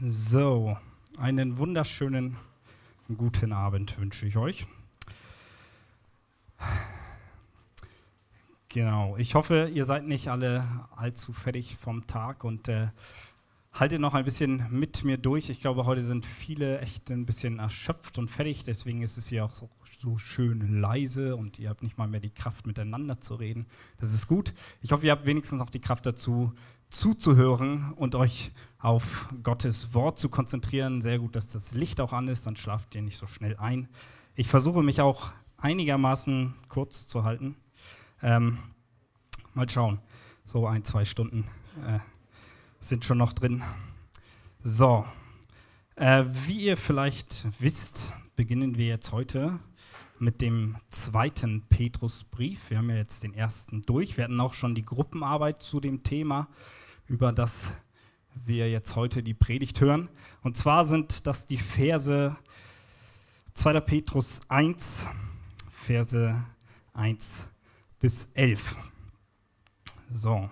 So, einen wunderschönen guten Abend wünsche ich euch. Genau, ich hoffe, ihr seid nicht alle allzu fertig vom Tag und äh, haltet noch ein bisschen mit mir durch. Ich glaube, heute sind viele echt ein bisschen erschöpft und fertig, deswegen ist es hier auch so, so schön leise und ihr habt nicht mal mehr die Kraft, miteinander zu reden. Das ist gut. Ich hoffe, ihr habt wenigstens noch die Kraft dazu, zuzuhören und euch auf Gottes Wort zu konzentrieren. Sehr gut, dass das Licht auch an ist, dann schlaft ihr nicht so schnell ein. Ich versuche mich auch einigermaßen kurz zu halten. Ähm, mal schauen, so ein, zwei Stunden äh, sind schon noch drin. So, äh, wie ihr vielleicht wisst, beginnen wir jetzt heute mit dem zweiten Petrusbrief. Wir haben ja jetzt den ersten durch. Wir hatten auch schon die Gruppenarbeit zu dem Thema über das wir jetzt heute die Predigt hören. Und zwar sind das die Verse 2. Petrus 1, Verse 1 bis 11. So,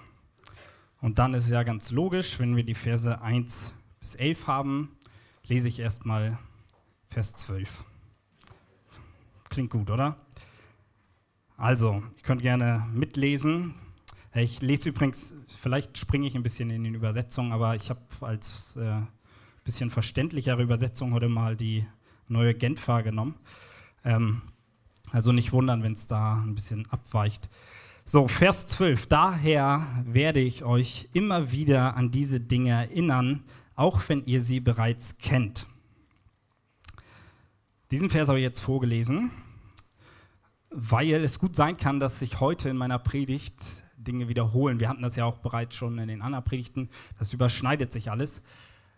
und dann ist ja ganz logisch, wenn wir die Verse 1 bis 11 haben, lese ich erstmal Vers 12. Klingt gut, oder? Also, ihr könnt gerne mitlesen. Ich lese übrigens, vielleicht springe ich ein bisschen in den Übersetzungen, aber ich habe als äh, bisschen verständlichere Übersetzung heute mal die neue Genfer genommen. Ähm, also nicht wundern, wenn es da ein bisschen abweicht. So, Vers 12. Daher werde ich euch immer wieder an diese Dinge erinnern, auch wenn ihr sie bereits kennt. Diesen Vers habe ich jetzt vorgelesen, weil es gut sein kann, dass ich heute in meiner Predigt Dinge wiederholen. Wir hatten das ja auch bereits schon in den anderen Predigten. Das überschneidet sich alles.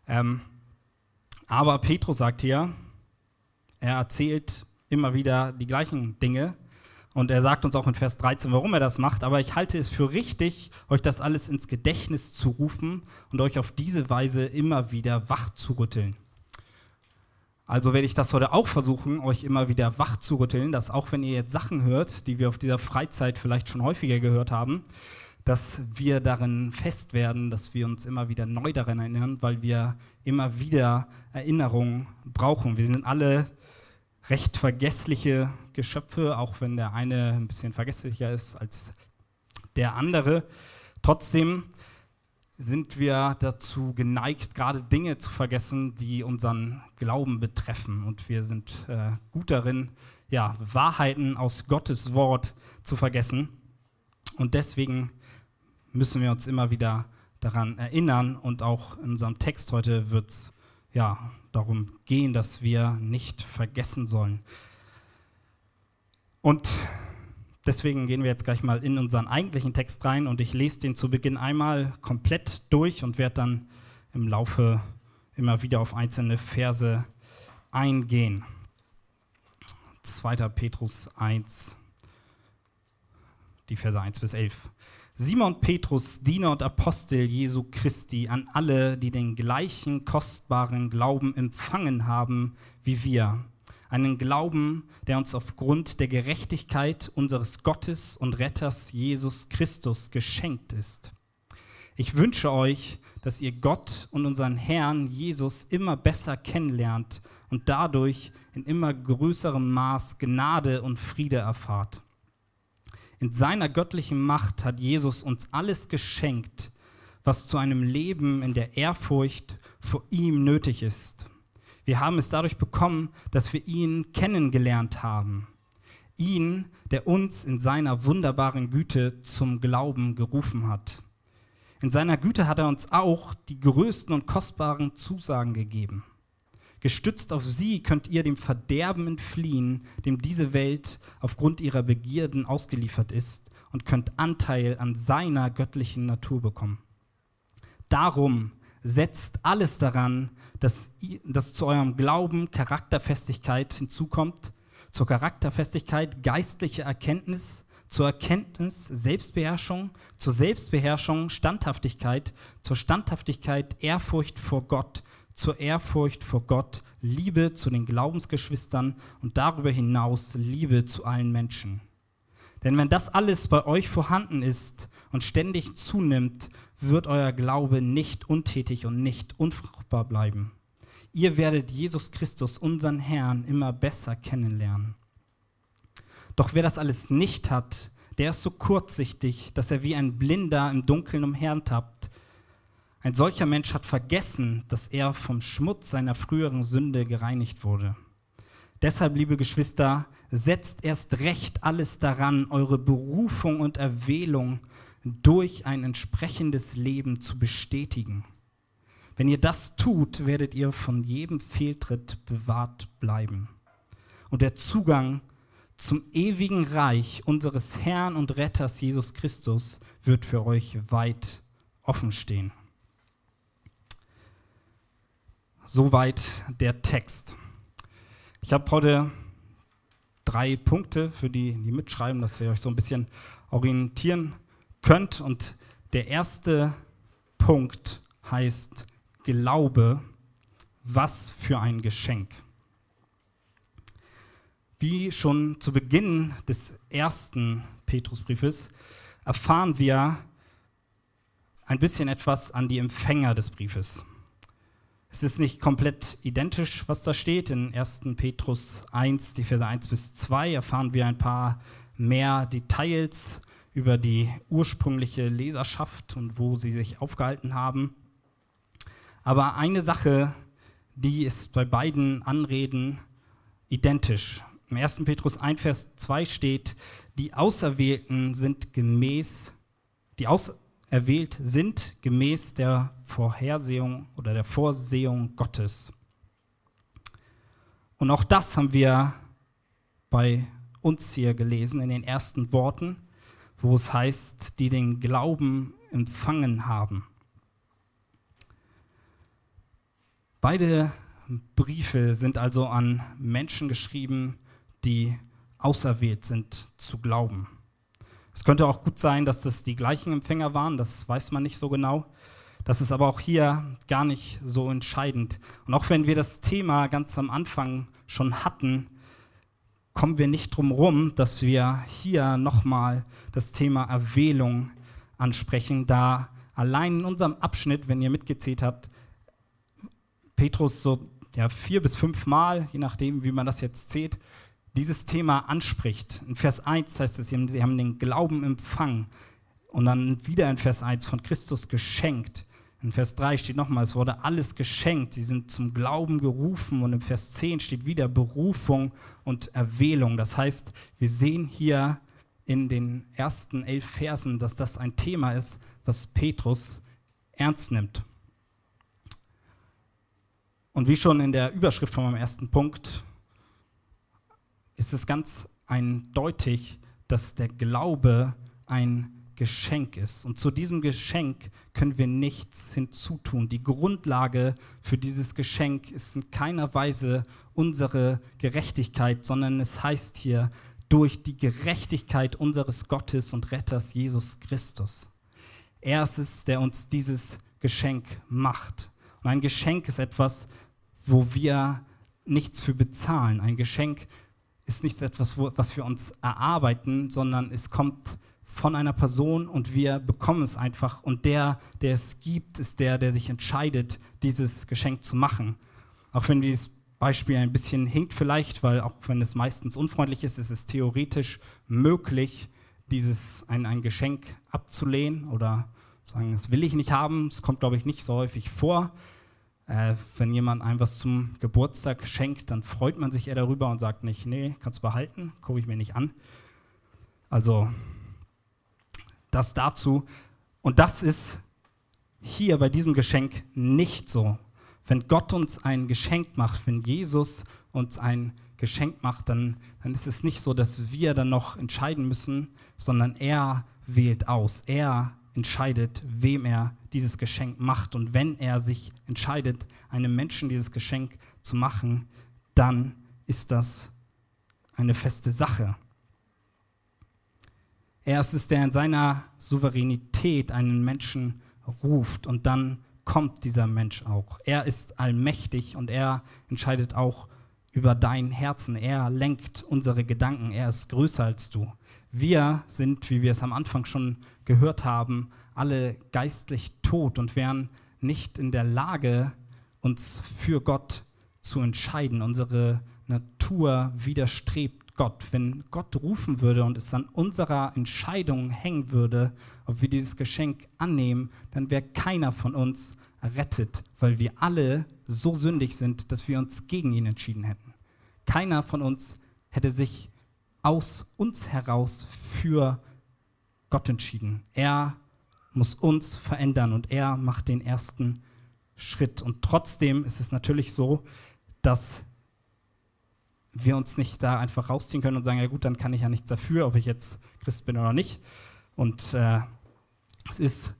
Ähm, aber Petrus sagt hier, er erzählt immer wieder die gleichen Dinge. Und er sagt uns auch in Vers 13, warum er das macht. Aber ich halte es für richtig, euch das alles ins Gedächtnis zu rufen und euch auf diese Weise immer wieder wach zu rütteln. Also werde ich das heute auch versuchen, euch immer wieder wach zu rütteln, dass auch wenn ihr jetzt Sachen hört, die wir auf dieser Freizeit vielleicht schon häufiger gehört haben, dass wir darin fest werden, dass wir uns immer wieder neu daran erinnern, weil wir immer wieder Erinnerungen brauchen. Wir sind alle recht vergessliche Geschöpfe, auch wenn der eine ein bisschen vergesslicher ist als der andere. Trotzdem sind wir dazu geneigt, gerade Dinge zu vergessen, die unseren Glauben betreffen. Und wir sind äh, gut darin, ja, Wahrheiten aus Gottes Wort zu vergessen. Und deswegen müssen wir uns immer wieder daran erinnern. Und auch in unserem Text heute wird es ja, darum gehen, dass wir nicht vergessen sollen. Und Deswegen gehen wir jetzt gleich mal in unseren eigentlichen Text rein und ich lese den zu Beginn einmal komplett durch und werde dann im Laufe immer wieder auf einzelne Verse eingehen. 2. Petrus 1, die Verse 1 bis 11. Simon Petrus, Diener und Apostel Jesu Christi, an alle, die den gleichen kostbaren Glauben empfangen haben wie wir einen Glauben, der uns aufgrund der Gerechtigkeit unseres Gottes und Retters Jesus Christus geschenkt ist. Ich wünsche euch, dass ihr Gott und unseren Herrn Jesus immer besser kennenlernt und dadurch in immer größerem Maß Gnade und Friede erfahrt. In seiner göttlichen Macht hat Jesus uns alles geschenkt, was zu einem Leben in der Ehrfurcht vor ihm nötig ist. Wir haben es dadurch bekommen, dass wir ihn kennengelernt haben. Ihn, der uns in seiner wunderbaren Güte zum Glauben gerufen hat. In seiner Güte hat er uns auch die größten und kostbaren Zusagen gegeben. Gestützt auf sie könnt ihr dem Verderben entfliehen, dem diese Welt aufgrund ihrer Begierden ausgeliefert ist, und könnt Anteil an seiner göttlichen Natur bekommen. Darum setzt alles daran, dass, dass zu eurem Glauben Charakterfestigkeit hinzukommt, zur Charakterfestigkeit geistliche Erkenntnis, zur Erkenntnis Selbstbeherrschung, zur Selbstbeherrschung Standhaftigkeit, zur Standhaftigkeit Ehrfurcht vor Gott, zur Ehrfurcht vor Gott Liebe zu den Glaubensgeschwistern und darüber hinaus Liebe zu allen Menschen. Denn wenn das alles bei euch vorhanden ist und ständig zunimmt, wird euer Glaube nicht untätig und nicht unfruchtbar bleiben. Ihr werdet Jesus Christus, unseren Herrn, immer besser kennenlernen. Doch wer das alles nicht hat, der ist so kurzsichtig, dass er wie ein Blinder im Dunkeln umhertappt. Ein solcher Mensch hat vergessen, dass er vom Schmutz seiner früheren Sünde gereinigt wurde. Deshalb, liebe Geschwister, setzt erst recht alles daran, eure Berufung und Erwählung durch ein entsprechendes Leben zu bestätigen. Wenn ihr das tut, werdet ihr von jedem Fehltritt bewahrt bleiben. Und der Zugang zum ewigen Reich unseres Herrn und Retters Jesus Christus wird für euch weit offen stehen. Soweit der Text. Ich habe heute drei Punkte für die, die mitschreiben, dass ihr euch so ein bisschen orientieren könnt. Und der erste Punkt heißt Glaube, was für ein Geschenk. Wie schon zu Beginn des ersten Petrusbriefes erfahren wir ein bisschen etwas an die Empfänger des Briefes. Es ist nicht komplett identisch, was da steht. In 1. Petrus 1, die Verse 1 bis 2, erfahren wir ein paar mehr Details über die ursprüngliche Leserschaft und wo sie sich aufgehalten haben. Aber eine Sache, die ist bei beiden Anreden identisch. Im 1. Petrus 1, Vers 2 steht, die Auserwählten sind gemäß, die Aus, erwählt sind gemäß der Vorhersehung oder der Vorsehung Gottes. Und auch das haben wir bei uns hier gelesen in den ersten Worten, wo es heißt, die den Glauben empfangen haben. Beide Briefe sind also an Menschen geschrieben, die auserwählt sind zu glauben. Es könnte auch gut sein, dass das die gleichen Empfänger waren, das weiß man nicht so genau. Das ist aber auch hier gar nicht so entscheidend. Und auch wenn wir das Thema ganz am Anfang schon hatten, kommen wir nicht drum herum, dass wir hier nochmal das Thema Erwählung ansprechen, da allein in unserem Abschnitt, wenn ihr mitgezählt habt, Petrus so ja, vier bis fünf Mal, je nachdem, wie man das jetzt zählt, dieses Thema anspricht. In Vers 1 heißt es, sie haben den Glauben empfangen und dann wieder in Vers 1 von Christus geschenkt. In Vers 3 steht nochmal, es wurde alles geschenkt, sie sind zum Glauben gerufen und in Vers 10 steht wieder Berufung und Erwählung. Das heißt, wir sehen hier in den ersten elf Versen, dass das ein Thema ist, was Petrus ernst nimmt. Und wie schon in der Überschrift von meinem ersten Punkt ist es ganz eindeutig, dass der Glaube ein Geschenk ist. Und zu diesem Geschenk können wir nichts hinzutun. Die Grundlage für dieses Geschenk ist in keiner Weise unsere Gerechtigkeit, sondern es heißt hier durch die Gerechtigkeit unseres Gottes und Retters Jesus Christus. Er ist es, der uns dieses Geschenk macht. Und ein Geschenk ist etwas, wo wir nichts für bezahlen. Ein Geschenk ist nicht etwas, was wir uns erarbeiten, sondern es kommt von einer Person und wir bekommen es einfach. Und der, der es gibt, ist der, der sich entscheidet, dieses Geschenk zu machen. Auch wenn dieses Beispiel ein bisschen hinkt vielleicht, weil auch wenn es meistens unfreundlich ist, ist es theoretisch möglich, dieses ein, ein Geschenk abzulehnen oder sagen, das will ich nicht haben. Es kommt, glaube ich, nicht so häufig vor. Äh, wenn jemand einem was zum Geburtstag schenkt, dann freut man sich eher darüber und sagt nicht, nee, kannst du behalten, gucke ich mir nicht an. Also das dazu. Und das ist hier bei diesem Geschenk nicht so. Wenn Gott uns ein Geschenk macht, wenn Jesus uns ein Geschenk macht, dann, dann ist es nicht so, dass wir dann noch entscheiden müssen, sondern er wählt aus. Er entscheidet, wem er dieses Geschenk macht. Und wenn er sich entscheidet, einem Menschen dieses Geschenk zu machen, dann ist das eine feste Sache. Er ist es, der in seiner Souveränität einen Menschen ruft und dann kommt dieser Mensch auch. Er ist allmächtig und er entscheidet auch, über dein Herzen. Er lenkt unsere Gedanken. Er ist größer als du. Wir sind, wie wir es am Anfang schon gehört haben, alle geistlich tot und wären nicht in der Lage, uns für Gott zu entscheiden. Unsere Natur widerstrebt Gott. Wenn Gott rufen würde und es an unserer Entscheidung hängen würde, ob wir dieses Geschenk annehmen, dann wäre keiner von uns errettet, weil wir alle so sündig sind, dass wir uns gegen ihn entschieden hätten. Keiner von uns hätte sich aus uns heraus für Gott entschieden. Er muss uns verändern und er macht den ersten Schritt. Und trotzdem ist es natürlich so, dass wir uns nicht da einfach rausziehen können und sagen, ja gut, dann kann ich ja nichts dafür, ob ich jetzt Christ bin oder nicht. Und äh, es ist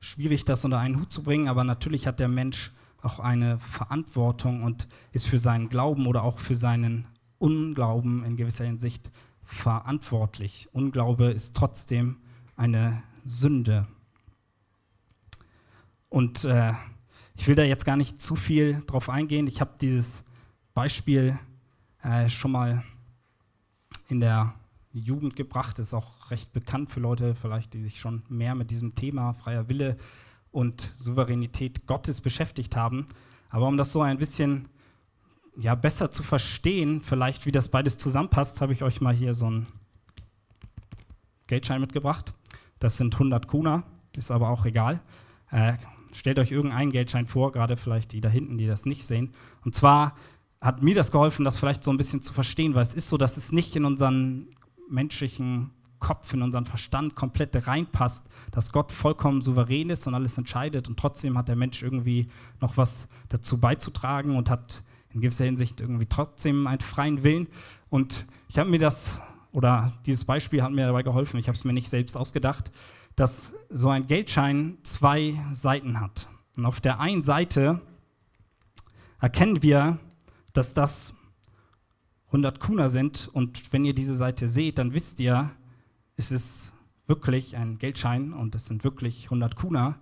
schwierig, das unter einen Hut zu bringen, aber natürlich hat der Mensch auch eine Verantwortung und ist für seinen Glauben oder auch für seinen Unglauben in gewisser Hinsicht verantwortlich. Unglaube ist trotzdem eine Sünde. Und äh, ich will da jetzt gar nicht zu viel drauf eingehen. Ich habe dieses Beispiel äh, schon mal in der Jugend gebracht. Ist auch recht bekannt für Leute, vielleicht, die sich schon mehr mit diesem Thema freier Wille und Souveränität Gottes beschäftigt haben. Aber um das so ein bisschen ja, besser zu verstehen, vielleicht wie das beides zusammenpasst, habe ich euch mal hier so einen Geldschein mitgebracht. Das sind 100 Kuna, ist aber auch egal. Äh, stellt euch irgendeinen Geldschein vor, gerade vielleicht die da hinten, die das nicht sehen. Und zwar hat mir das geholfen, das vielleicht so ein bisschen zu verstehen, weil es ist so, dass es nicht in unseren menschlichen Kopf, in unseren Verstand komplett reinpasst, dass Gott vollkommen souverän ist und alles entscheidet und trotzdem hat der Mensch irgendwie noch was dazu beizutragen und hat in gewisser Hinsicht irgendwie trotzdem einen freien Willen. Und ich habe mir das, oder dieses Beispiel hat mir dabei geholfen, ich habe es mir nicht selbst ausgedacht, dass so ein Geldschein zwei Seiten hat. Und auf der einen Seite erkennen wir, dass das 100 Kuna sind. Und wenn ihr diese Seite seht, dann wisst ihr, es ist wirklich ein Geldschein und es sind wirklich 100 Kuna,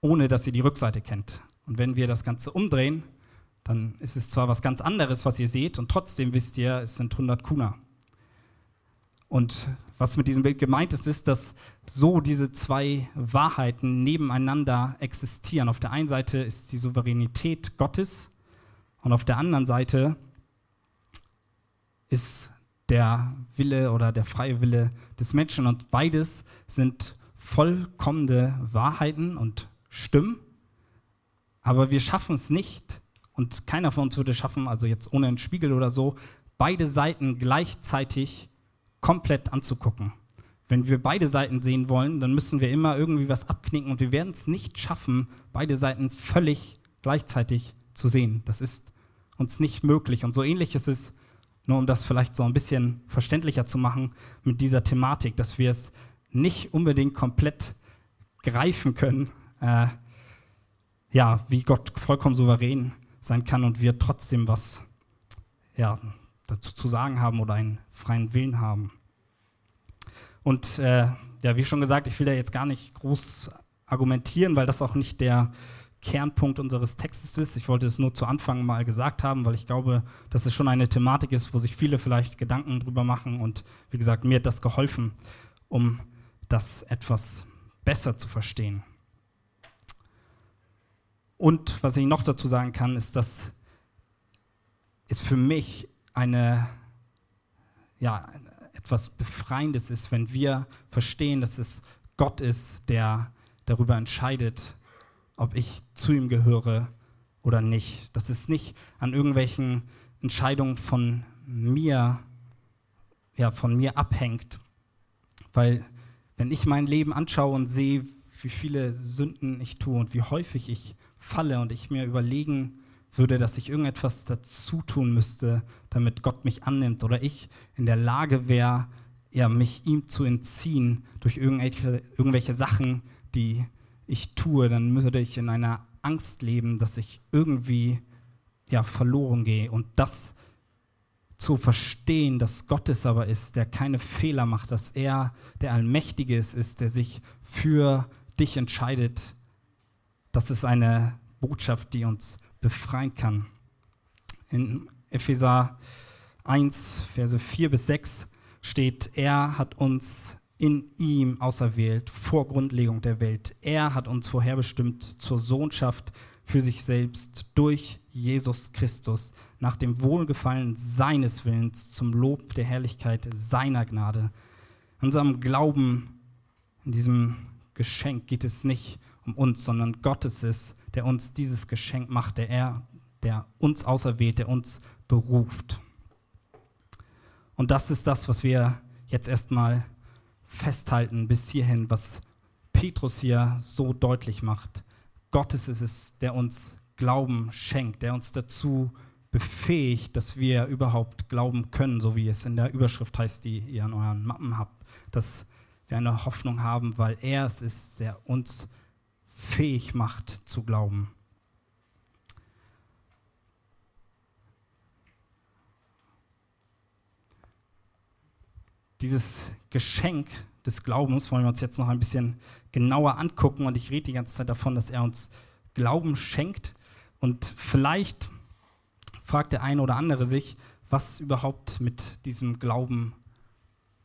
ohne dass ihr die Rückseite kennt. Und wenn wir das Ganze umdrehen, dann ist es zwar was ganz anderes, was ihr seht, und trotzdem wisst ihr, es sind 100 Kuna. Und was mit diesem Bild gemeint ist, ist, dass so diese zwei Wahrheiten nebeneinander existieren. Auf der einen Seite ist die Souveränität Gottes und auf der anderen Seite ist der Wille oder der freie Wille des Menschen. Und beides sind vollkommene Wahrheiten und Stimmen. Aber wir schaffen es nicht, und keiner von uns würde es schaffen, also jetzt ohne einen Spiegel oder so, beide Seiten gleichzeitig komplett anzugucken. Wenn wir beide Seiten sehen wollen, dann müssen wir immer irgendwie was abknicken und wir werden es nicht schaffen, beide Seiten völlig gleichzeitig zu sehen. Das ist uns nicht möglich. Und so ähnlich ist es, nur um das vielleicht so ein bisschen verständlicher zu machen, mit dieser Thematik, dass wir es nicht unbedingt komplett greifen können, äh, ja, wie Gott vollkommen souverän sein kann und wir trotzdem was ja, dazu zu sagen haben oder einen freien Willen haben. Und äh, ja, wie schon gesagt, ich will da jetzt gar nicht groß argumentieren, weil das auch nicht der Kernpunkt unseres Textes ist. Ich wollte es nur zu Anfang mal gesagt haben, weil ich glaube, dass es schon eine Thematik ist, wo sich viele vielleicht Gedanken drüber machen. Und wie gesagt, mir hat das geholfen, um das etwas besser zu verstehen. Und was ich noch dazu sagen kann, ist, dass es für mich eine, ja, etwas Befreiendes ist, wenn wir verstehen, dass es Gott ist, der darüber entscheidet, ob ich zu ihm gehöre oder nicht. Dass es nicht an irgendwelchen Entscheidungen von mir, ja, von mir abhängt. Weil wenn ich mein Leben anschaue und sehe, wie viele Sünden ich tue und wie häufig ich falle und ich mir überlegen würde, dass ich irgendetwas dazu tun müsste, damit Gott mich annimmt oder ich in der Lage wäre, ja, mich ihm zu entziehen durch irgendwelche, irgendwelche Sachen, die ich tue, dann würde ich in einer Angst leben, dass ich irgendwie ja, verloren gehe. Und das zu verstehen, dass Gott es aber ist, der keine Fehler macht, dass er der Allmächtige ist, ist, der sich für dich entscheidet, das ist eine Botschaft, die uns befreien kann. In Epheser 1, Verse 4 bis 6 steht, er hat uns in ihm auserwählt vor Grundlegung der Welt. Er hat uns vorherbestimmt zur Sohnschaft für sich selbst durch Jesus Christus, nach dem Wohlgefallen seines Willens, zum Lob der Herrlichkeit seiner Gnade. In unserem Glauben, in diesem Geschenk geht es nicht um uns, sondern Gott ist der uns dieses Geschenk macht, der er, der uns auserwählt, der uns beruft. Und das ist das, was wir jetzt erstmal festhalten bis hierhin, was Petrus hier so deutlich macht. Gottes ist es, der uns Glauben schenkt, der uns dazu befähigt, dass wir überhaupt glauben können, so wie es in der Überschrift heißt, die ihr an euren Mappen habt, dass wir eine Hoffnung haben, weil er es ist, der uns fähig macht zu glauben. Dieses Geschenk des Glaubens wollen wir uns jetzt noch ein bisschen genauer angucken und ich rede die ganze Zeit davon, dass er uns Glauben schenkt und vielleicht fragt der eine oder andere sich, was überhaupt mit diesem Glauben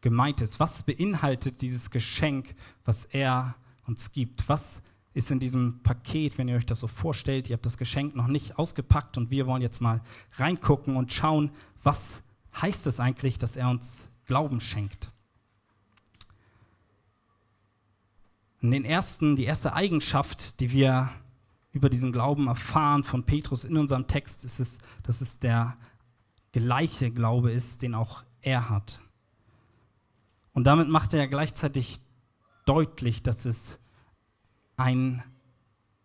gemeint ist. Was beinhaltet dieses Geschenk, was er uns gibt? Was ist in diesem Paket, wenn ihr euch das so vorstellt? Ihr habt das Geschenk noch nicht ausgepackt und wir wollen jetzt mal reingucken und schauen, was heißt es eigentlich, dass er uns Glauben schenkt. Und den ersten, die erste Eigenschaft, die wir über diesen Glauben erfahren von Petrus in unserem Text, ist es, dass es der gleiche Glaube ist, den auch er hat. Und damit macht er gleichzeitig deutlich, dass es einen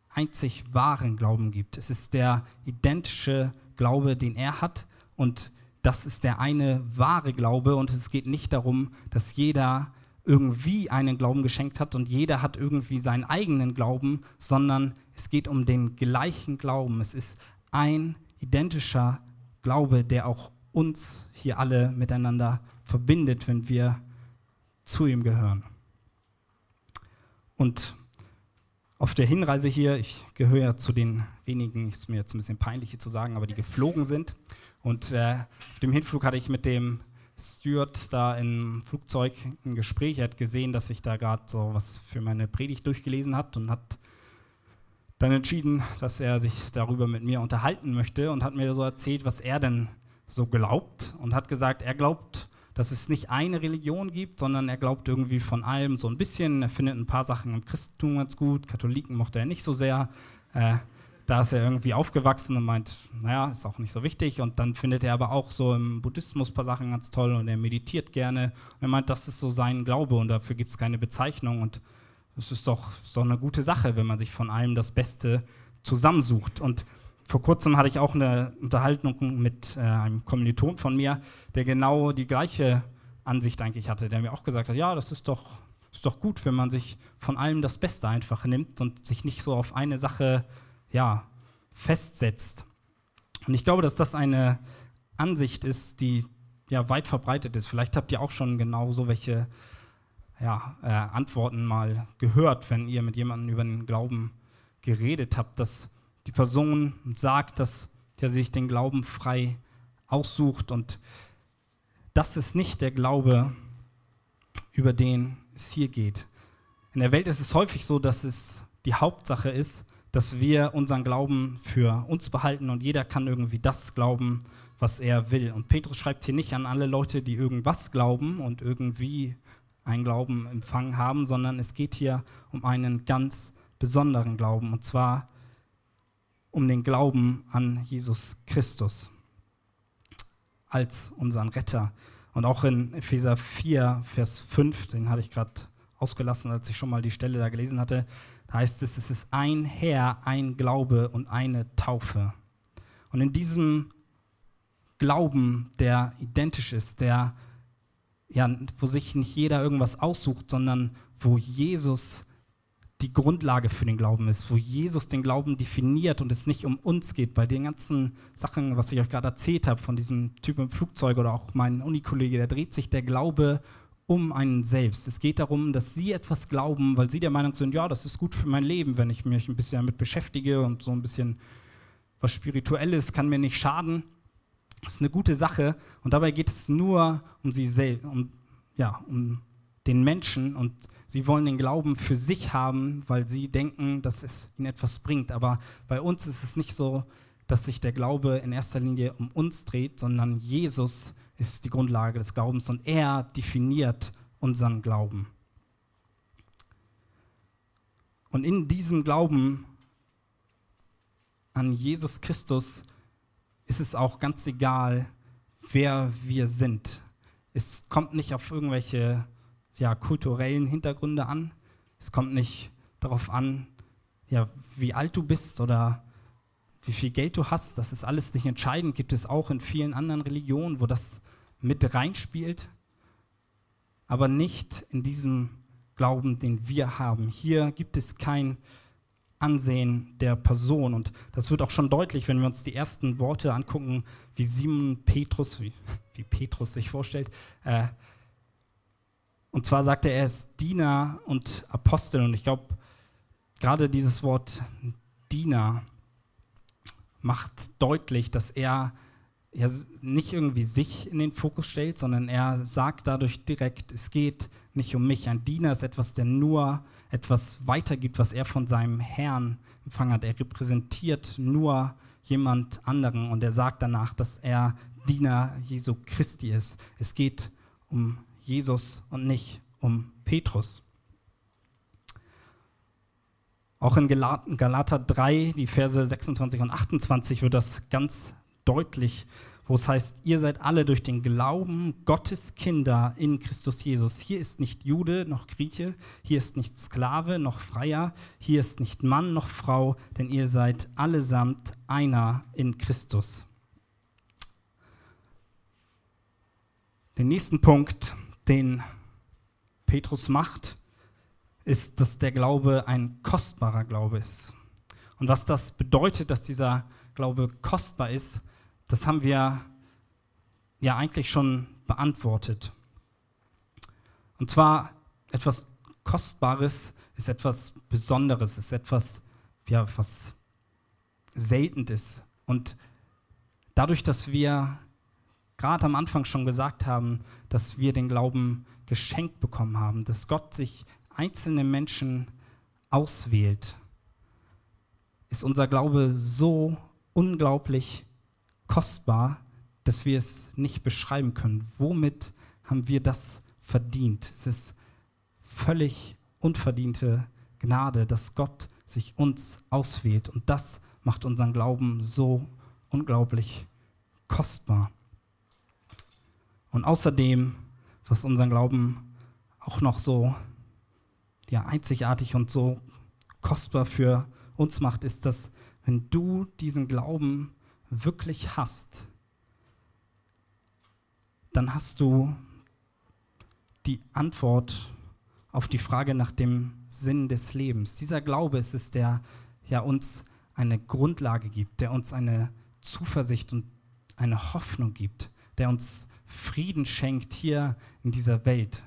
einzig wahren Glauben gibt. Es ist der identische Glaube, den er hat und das ist der eine wahre Glaube und es geht nicht darum, dass jeder irgendwie einen Glauben geschenkt hat und jeder hat irgendwie seinen eigenen Glauben, sondern es geht um den gleichen Glauben. Es ist ein identischer Glaube, der auch uns hier alle miteinander verbindet, wenn wir zu ihm gehören. Und auf der Hinreise hier, ich gehöre ja zu den wenigen, ist mir jetzt ein bisschen peinlich hier zu sagen, aber die geflogen sind. Und äh, auf dem Hinflug hatte ich mit dem Steward da im Flugzeug ein Gespräch. Er hat gesehen, dass ich da gerade so was für meine Predigt durchgelesen hat und hat dann entschieden, dass er sich darüber mit mir unterhalten möchte und hat mir so erzählt, was er denn so glaubt und hat gesagt, er glaubt, dass es nicht eine Religion gibt, sondern er glaubt irgendwie von allem so ein bisschen. Er findet ein paar Sachen im Christentum ganz gut, Katholiken mochte er nicht so sehr. Äh, da ist er irgendwie aufgewachsen und meint, naja, ist auch nicht so wichtig. Und dann findet er aber auch so im Buddhismus ein paar Sachen ganz toll und er meditiert gerne. Und er meint, das ist so sein Glaube und dafür gibt es keine Bezeichnung. Und es ist doch, ist doch eine gute Sache, wenn man sich von allem das Beste zusammensucht. Und vor kurzem hatte ich auch eine Unterhaltung mit äh, einem Kommiliton von mir, der genau die gleiche Ansicht eigentlich hatte, der mir auch gesagt hat, ja, das ist doch, ist doch gut, wenn man sich von allem das Beste einfach nimmt und sich nicht so auf eine Sache ja, festsetzt. Und ich glaube, dass das eine Ansicht ist, die ja weit verbreitet ist. Vielleicht habt ihr auch schon genau so welche ja, äh, Antworten mal gehört, wenn ihr mit jemandem über den Glauben geredet habt, dass die Person sagt, dass der sich den Glauben frei aussucht und das ist nicht der Glaube, über den es hier geht. In der Welt ist es häufig so, dass es die Hauptsache ist, dass wir unseren Glauben für uns behalten und jeder kann irgendwie das glauben, was er will. Und Petrus schreibt hier nicht an alle Leute, die irgendwas glauben und irgendwie einen Glauben empfangen haben, sondern es geht hier um einen ganz besonderen Glauben und zwar um den Glauben an Jesus Christus als unseren Retter. Und auch in Epheser 4, Vers 5, den hatte ich gerade ausgelassen, als ich schon mal die Stelle da gelesen hatte, heißt es, es ist ein Herr, ein Glaube und eine Taufe. Und in diesem Glauben, der identisch ist, der ja, wo sich nicht jeder irgendwas aussucht, sondern wo Jesus die Grundlage für den Glauben ist, wo Jesus den Glauben definiert und es nicht um uns geht. Bei den ganzen Sachen, was ich euch gerade erzählt habe, von diesem Typ im Flugzeug oder auch mein Unikollege, da dreht sich der Glaube um einen selbst. Es geht darum, dass sie etwas glauben, weil sie der Meinung sind, ja, das ist gut für mein Leben, wenn ich mich ein bisschen damit beschäftige und so ein bisschen was Spirituelles kann mir nicht schaden. Das ist eine gute Sache und dabei geht es nur um sie selbst, um, ja, um den Menschen und sie wollen den Glauben für sich haben, weil sie denken, dass es ihnen etwas bringt. Aber bei uns ist es nicht so, dass sich der Glaube in erster Linie um uns dreht, sondern Jesus ist die Grundlage des Glaubens und er definiert unseren Glauben. Und in diesem Glauben an Jesus Christus ist es auch ganz egal, wer wir sind. Es kommt nicht auf irgendwelche ja, kulturellen Hintergründe an. Es kommt nicht darauf an, ja, wie alt du bist oder wie viel Geld du hast. Das ist alles nicht entscheidend. Gibt es auch in vielen anderen Religionen, wo das mit reinspielt. Aber nicht in diesem Glauben, den wir haben. Hier gibt es kein Ansehen der Person. Und das wird auch schon deutlich, wenn wir uns die ersten Worte angucken, wie Simon Petrus, wie, wie Petrus sich vorstellt. Äh, und zwar sagt er, er ist Diener und Apostel. Und ich glaube, gerade dieses Wort Diener macht deutlich, dass er ja nicht irgendwie sich in den Fokus stellt, sondern er sagt dadurch direkt, es geht nicht um mich. Ein Diener ist etwas, der nur etwas weitergibt, was er von seinem Herrn empfangen hat. Er repräsentiert nur jemand anderen und er sagt danach, dass er Diener Jesu Christi ist. Es geht um Jesus und nicht um Petrus. Auch in Galater 3, die Verse 26 und 28 wird das ganz deutlich wo es heißt, ihr seid alle durch den Glauben Gottes Kinder in Christus Jesus. Hier ist nicht Jude noch Grieche, hier ist nicht Sklave noch Freier, hier ist nicht Mann noch Frau, denn ihr seid allesamt einer in Christus. Den nächsten Punkt, den Petrus macht, ist, dass der Glaube ein kostbarer Glaube ist. Und was das bedeutet, dass dieser Glaube kostbar ist, das haben wir ja eigentlich schon beantwortet. Und zwar etwas Kostbares ist etwas Besonderes, ist etwas, ja, was selten ist. Und dadurch, dass wir gerade am Anfang schon gesagt haben, dass wir den Glauben geschenkt bekommen haben, dass Gott sich einzelne Menschen auswählt, ist unser Glaube so unglaublich kostbar, dass wir es nicht beschreiben können. Womit haben wir das verdient? Es ist völlig unverdiente Gnade, dass Gott sich uns auswählt. Und das macht unseren Glauben so unglaublich kostbar. Und außerdem, was unseren Glauben auch noch so ja, einzigartig und so kostbar für uns macht, ist, dass wenn du diesen Glauben wirklich hast, dann hast du die Antwort auf die Frage nach dem Sinn des Lebens. Dieser Glaube ist es, der ja uns eine Grundlage gibt, der uns eine Zuversicht und eine Hoffnung gibt, der uns Frieden schenkt hier in dieser Welt.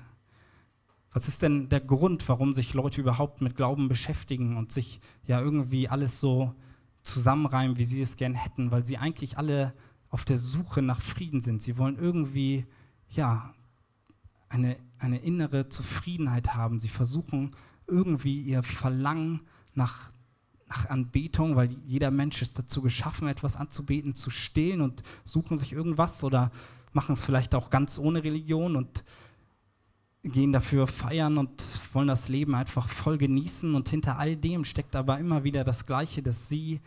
Was ist denn der Grund, warum sich Leute überhaupt mit Glauben beschäftigen und sich ja irgendwie alles so zusammenreimen, wie sie es gern hätten, weil sie eigentlich alle auf der Suche nach Frieden sind. Sie wollen irgendwie, ja, eine, eine innere Zufriedenheit haben. Sie versuchen irgendwie ihr Verlangen nach, nach Anbetung, weil jeder Mensch ist dazu geschaffen, etwas anzubeten, zu stillen und suchen sich irgendwas oder machen es vielleicht auch ganz ohne Religion und gehen dafür feiern und wollen das Leben einfach voll genießen. Und hinter all dem steckt aber immer wieder das Gleiche, dass sie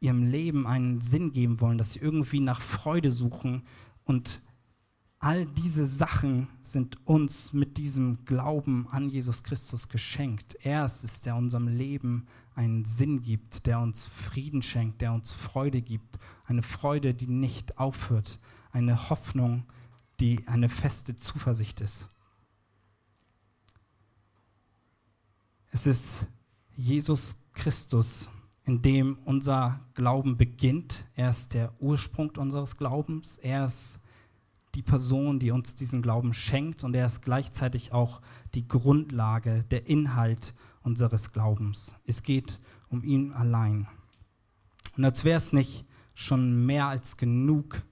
ihrem Leben einen Sinn geben wollen, dass sie irgendwie nach Freude suchen. Und all diese Sachen sind uns mit diesem Glauben an Jesus Christus geschenkt. Er ist es, der unserem Leben einen Sinn gibt, der uns Frieden schenkt, der uns Freude gibt. Eine Freude, die nicht aufhört. Eine Hoffnung, die eine feste Zuversicht ist. Es ist Jesus Christus, in dem unser Glauben beginnt. Er ist der Ursprung unseres Glaubens. Er ist die Person, die uns diesen Glauben schenkt und er ist gleichzeitig auch die Grundlage, der Inhalt unseres Glaubens. Es geht um ihn allein. Und als wäre es nicht schon mehr als genug,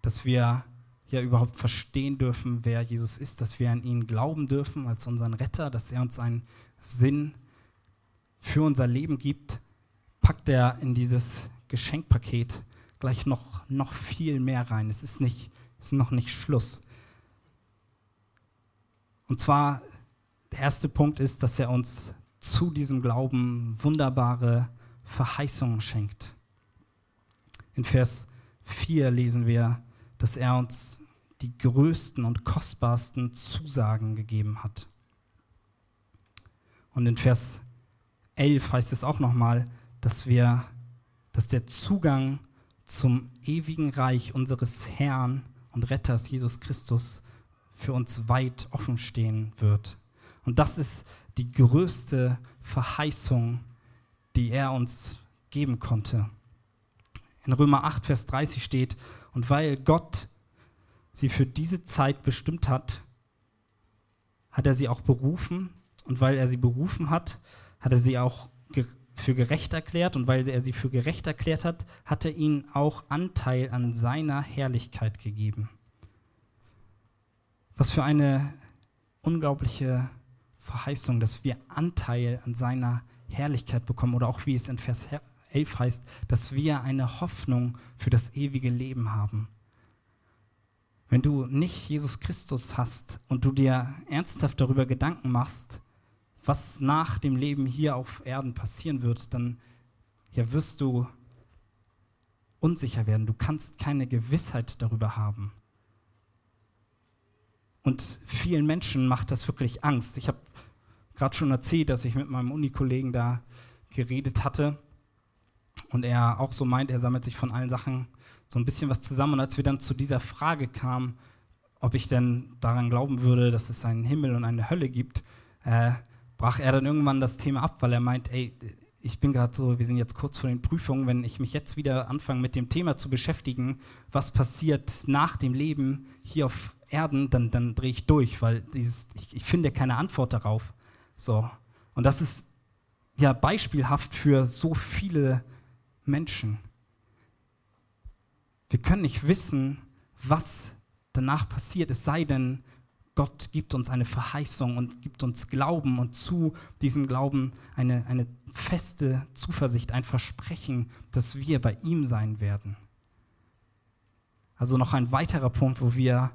dass wir ja überhaupt verstehen dürfen, wer Jesus ist, dass wir an ihn glauben dürfen als unseren Retter, dass er uns einen Sinn für unser Leben gibt, packt er in dieses Geschenkpaket gleich noch, noch viel mehr rein. Es ist, nicht, es ist noch nicht Schluss. Und zwar, der erste Punkt ist, dass er uns zu diesem Glauben wunderbare Verheißungen schenkt. In Vers 4 lesen wir, dass er uns die größten und kostbarsten Zusagen gegeben hat. Und in Vers 11 heißt es auch nochmal, dass wir, dass der Zugang zum ewigen Reich unseres Herrn und Retters Jesus Christus für uns weit offen stehen wird. Und das ist die größte Verheißung, die er uns geben konnte. In Römer 8, Vers 30 steht, und weil Gott sie für diese Zeit bestimmt hat, hat er sie auch berufen. Und weil er sie berufen hat, hat er sie auch für gerecht erklärt. Und weil er sie für gerecht erklärt hat, hat er ihnen auch Anteil an seiner Herrlichkeit gegeben. Was für eine unglaubliche Verheißung, dass wir Anteil an seiner Herrlichkeit bekommen oder auch wie es in Vers 11 heißt, dass wir eine Hoffnung für das ewige Leben haben. Wenn du nicht Jesus Christus hast und du dir ernsthaft darüber Gedanken machst, was nach dem Leben hier auf Erden passieren wird, dann ja, wirst du unsicher werden. Du kannst keine Gewissheit darüber haben. Und vielen Menschen macht das wirklich Angst. Ich habe gerade schon erzählt, dass ich mit meinem Unikollegen da geredet hatte und er auch so meint, er sammelt sich von allen Sachen so ein bisschen was zusammen. Und als wir dann zu dieser Frage kamen, ob ich denn daran glauben würde, dass es einen Himmel und eine Hölle gibt, äh, brach er dann irgendwann das Thema ab, weil er meint, ey, ich bin gerade so, wir sind jetzt kurz vor den Prüfungen, wenn ich mich jetzt wieder anfange mit dem Thema zu beschäftigen, was passiert nach dem Leben hier auf Erden, dann, dann drehe ich durch, weil dieses, ich, ich finde keine Antwort darauf. So. Und das ist ja beispielhaft für so viele Menschen. Wir können nicht wissen, was danach passiert, es sei denn, Gott gibt uns eine Verheißung und gibt uns Glauben und zu diesem Glauben eine, eine feste Zuversicht, ein Versprechen, dass wir bei ihm sein werden. Also noch ein weiterer Punkt, wo wir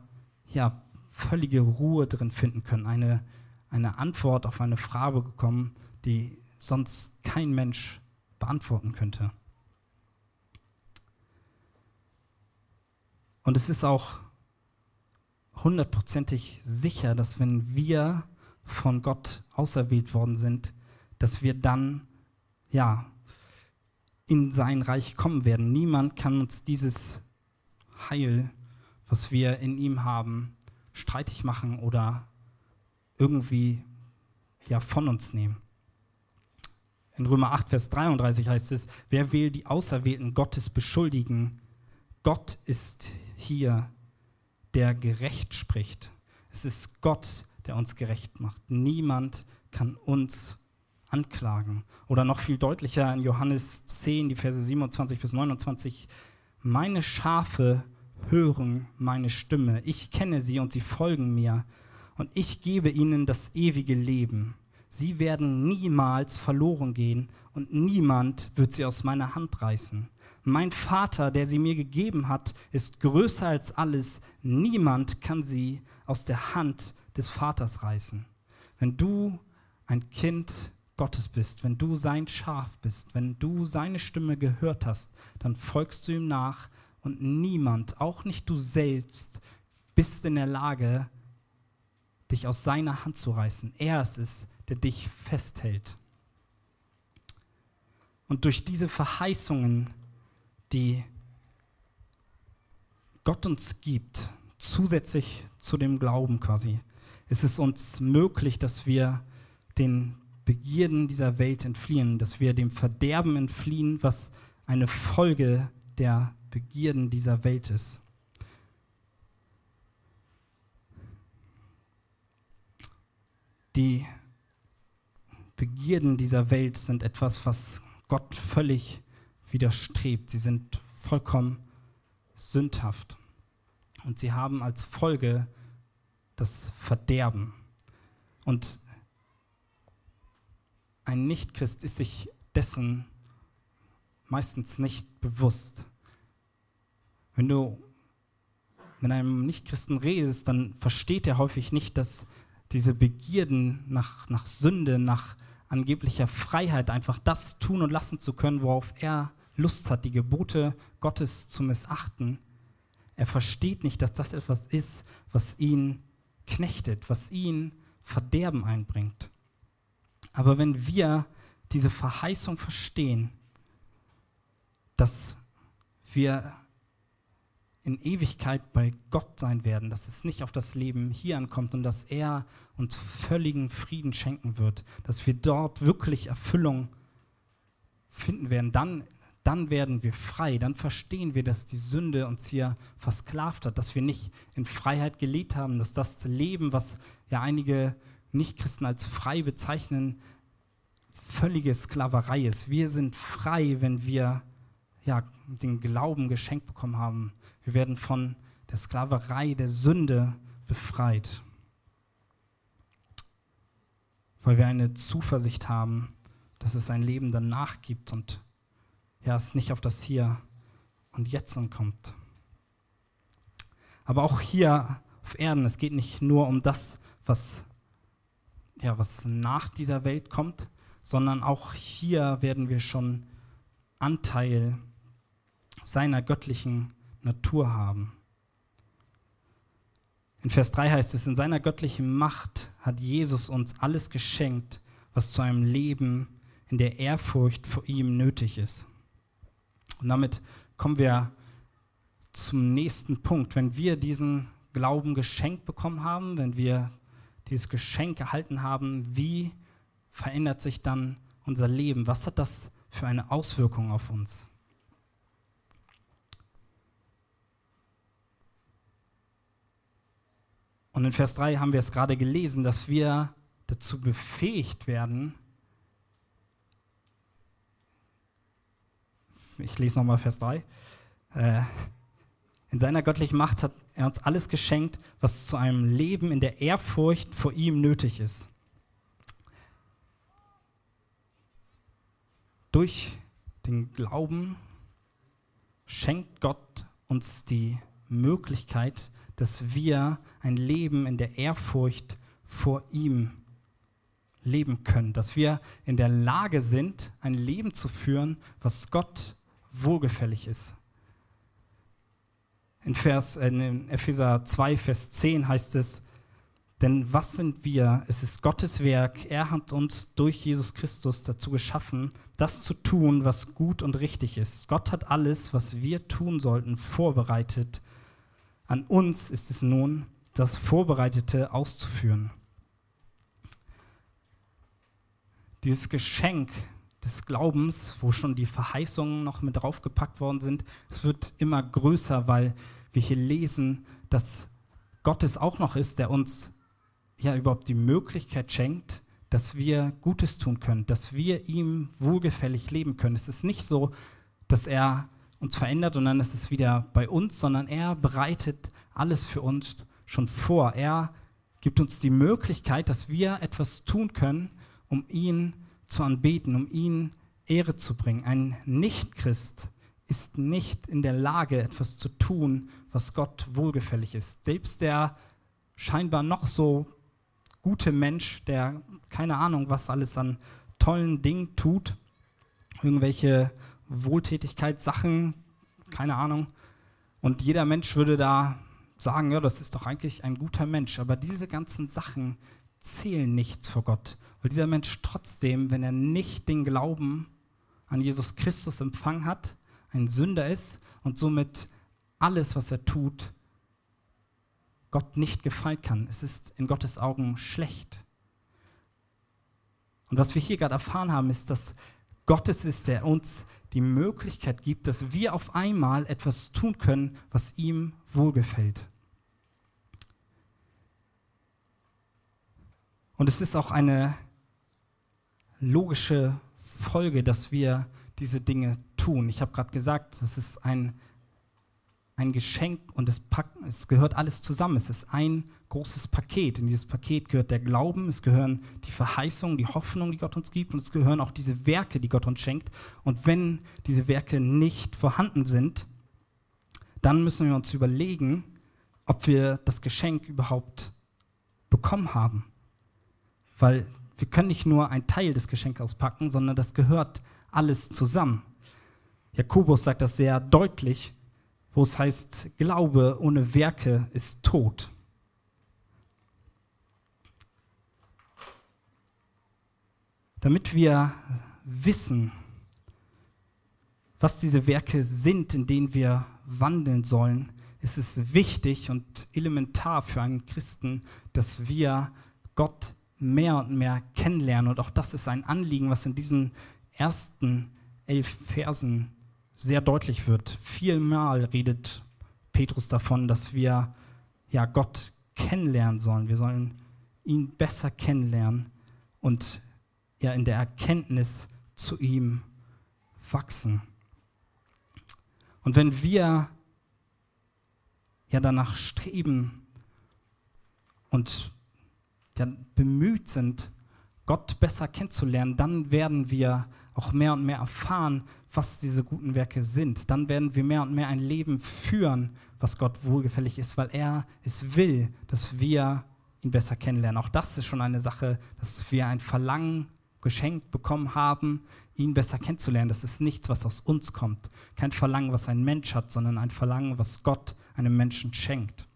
ja völlige Ruhe drin finden können, eine, eine Antwort auf eine Frage bekommen, die sonst kein Mensch beantworten könnte. Und es ist auch hundertprozentig sicher, dass wenn wir von Gott auserwählt worden sind, dass wir dann, ja, in sein Reich kommen werden. Niemand kann uns dieses Heil, was wir in ihm haben, streitig machen oder irgendwie ja, von uns nehmen. In Römer 8, Vers 33 heißt es, wer will die Auserwählten Gottes beschuldigen? Gott ist hier, der gerecht spricht. Es ist Gott, der uns gerecht macht. Niemand kann uns anklagen. Oder noch viel deutlicher in Johannes 10, die Verse 27 bis 29. Meine Schafe hören meine Stimme. Ich kenne sie und sie folgen mir. Und ich gebe ihnen das ewige Leben. Sie werden niemals verloren gehen und niemand wird sie aus meiner Hand reißen. Mein Vater, der sie mir gegeben hat, ist größer als alles. Niemand kann sie aus der Hand des Vaters reißen. Wenn du ein Kind Gottes bist, wenn du sein Schaf bist, wenn du seine Stimme gehört hast, dann folgst du ihm nach und niemand, auch nicht du selbst, bist in der Lage, dich aus seiner Hand zu reißen. Er ist es, der dich festhält. Und durch diese Verheißungen die Gott uns gibt, zusätzlich zu dem Glauben quasi, ist es uns möglich, dass wir den Begierden dieser Welt entfliehen, dass wir dem Verderben entfliehen, was eine Folge der Begierden dieser Welt ist. Die Begierden dieser Welt sind etwas, was Gott völlig widerstrebt. Sie sind vollkommen sündhaft. und sie haben als Folge das Verderben. Und ein Nichtchrist ist sich dessen meistens nicht bewusst. Wenn du mit einem Nichtchristen redest, dann versteht er häufig nicht, dass diese Begierden nach, nach Sünde, nach angeblicher Freiheit, einfach das tun und lassen zu können, worauf er Lust hat, die Gebote Gottes zu missachten, er versteht nicht, dass das etwas ist, was ihn knechtet, was ihn Verderben einbringt. Aber wenn wir diese Verheißung verstehen, dass wir in Ewigkeit bei Gott sein werden, dass es nicht auf das Leben hier ankommt und dass er uns völligen Frieden schenken wird, dass wir dort wirklich Erfüllung finden werden, dann, dann werden wir frei, dann verstehen wir, dass die Sünde uns hier versklavt hat, dass wir nicht in Freiheit gelebt haben, dass das Leben, was ja einige Nichtchristen als frei bezeichnen, völlige Sklaverei ist. Wir sind frei, wenn wir ja, den Glauben geschenkt bekommen haben. Wir werden von der Sklaverei, der Sünde befreit. Weil wir eine Zuversicht haben, dass es ein Leben danach gibt und ja, es nicht auf das Hier und Jetzt ankommt. Aber auch hier auf Erden, es geht nicht nur um das, was, ja, was nach dieser Welt kommt, sondern auch hier werden wir schon Anteil seiner göttlichen Natur haben. In Vers 3 heißt es, in seiner göttlichen Macht hat Jesus uns alles geschenkt, was zu einem Leben in der Ehrfurcht vor ihm nötig ist. Und damit kommen wir zum nächsten Punkt. Wenn wir diesen Glauben geschenkt bekommen haben, wenn wir dieses Geschenk erhalten haben, wie verändert sich dann unser Leben? Was hat das für eine Auswirkung auf uns? Und in Vers 3 haben wir es gerade gelesen, dass wir dazu befähigt werden, ich lese nochmal Vers 3, äh, in seiner göttlichen Macht hat er uns alles geschenkt, was zu einem Leben in der Ehrfurcht vor ihm nötig ist. Durch den Glauben schenkt Gott uns die Möglichkeit, dass wir ein Leben in der Ehrfurcht vor ihm leben können, dass wir in der Lage sind, ein Leben zu führen, was Gott wohlgefällig ist. In, Vers, äh, in Epheser 2, Vers 10 heißt es, denn was sind wir? Es ist Gottes Werk. Er hat uns durch Jesus Christus dazu geschaffen, das zu tun, was gut und richtig ist. Gott hat alles, was wir tun sollten, vorbereitet, an uns ist es nun, das Vorbereitete auszuführen. Dieses Geschenk des Glaubens, wo schon die Verheißungen noch mit draufgepackt worden sind, es wird immer größer, weil wir hier lesen, dass Gott es auch noch ist, der uns ja überhaupt die Möglichkeit schenkt, dass wir Gutes tun können, dass wir ihm wohlgefällig leben können. Es ist nicht so, dass er uns verändert und dann ist es wieder bei uns, sondern er bereitet alles für uns schon vor. Er gibt uns die Möglichkeit, dass wir etwas tun können, um ihn zu anbeten, um ihn Ehre zu bringen. Ein Nichtchrist ist nicht in der Lage, etwas zu tun, was Gott wohlgefällig ist. Selbst der scheinbar noch so gute Mensch, der keine Ahnung, was alles an tollen Dingen tut, irgendwelche Wohltätigkeitssachen, keine Ahnung. Und jeder Mensch würde da sagen, ja, das ist doch eigentlich ein guter Mensch. Aber diese ganzen Sachen zählen nichts vor Gott. Weil dieser Mensch trotzdem, wenn er nicht den Glauben an Jesus Christus empfangen hat, ein Sünder ist und somit alles, was er tut, Gott nicht gefallen kann. Es ist in Gottes Augen schlecht. Und was wir hier gerade erfahren haben, ist, dass Gott es ist, der uns die Möglichkeit gibt, dass wir auf einmal etwas tun können, was ihm wohlgefällt. Und es ist auch eine logische Folge, dass wir diese Dinge tun. Ich habe gerade gesagt, das ist ein, ein Geschenk und es, packt, es gehört alles zusammen. Es ist ein großes Paket. In dieses Paket gehört der Glauben, es gehören die Verheißungen, die Hoffnung, die Gott uns gibt und es gehören auch diese Werke, die Gott uns schenkt. Und wenn diese Werke nicht vorhanden sind, dann müssen wir uns überlegen, ob wir das Geschenk überhaupt bekommen haben. Weil wir können nicht nur einen Teil des Geschenks auspacken, sondern das gehört alles zusammen. Jakobus sagt das sehr deutlich, wo es heißt, Glaube ohne Werke ist tot. Damit wir wissen, was diese Werke sind, in denen wir wandeln sollen, ist es wichtig und elementar für einen Christen, dass wir Gott mehr und mehr kennenlernen. Und auch das ist ein Anliegen, was in diesen ersten elf Versen sehr deutlich wird. Viermal redet Petrus davon, dass wir ja Gott kennenlernen sollen. Wir sollen ihn besser kennenlernen und ja in der Erkenntnis zu ihm wachsen. Und wenn wir ja danach streben und ja bemüht sind, Gott besser kennenzulernen, dann werden wir auch mehr und mehr erfahren, was diese guten Werke sind. Dann werden wir mehr und mehr ein Leben führen, was Gott wohlgefällig ist, weil er es will, dass wir ihn besser kennenlernen. Auch das ist schon eine Sache, dass wir ein Verlangen geschenkt bekommen haben, ihn besser kennenzulernen. Das ist nichts, was aus uns kommt. Kein Verlangen, was ein Mensch hat, sondern ein Verlangen, was Gott einem Menschen schenkt.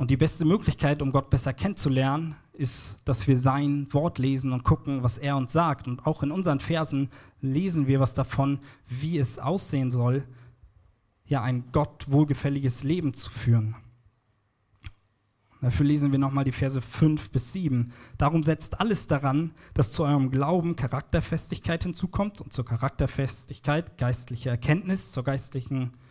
Und die beste Möglichkeit, um Gott besser kennenzulernen, ist, dass wir sein Wort lesen und gucken, was er uns sagt. Und auch in unseren Versen lesen wir was davon, wie es aussehen soll, ja, ein Gott wohlgefälliges Leben zu führen. Dafür lesen wir nochmal die Verse 5 bis 7. Darum setzt alles daran, dass zu eurem Glauben Charakterfestigkeit hinzukommt und zur Charakterfestigkeit geistliche Erkenntnis, zur geistlichen Erkenntnis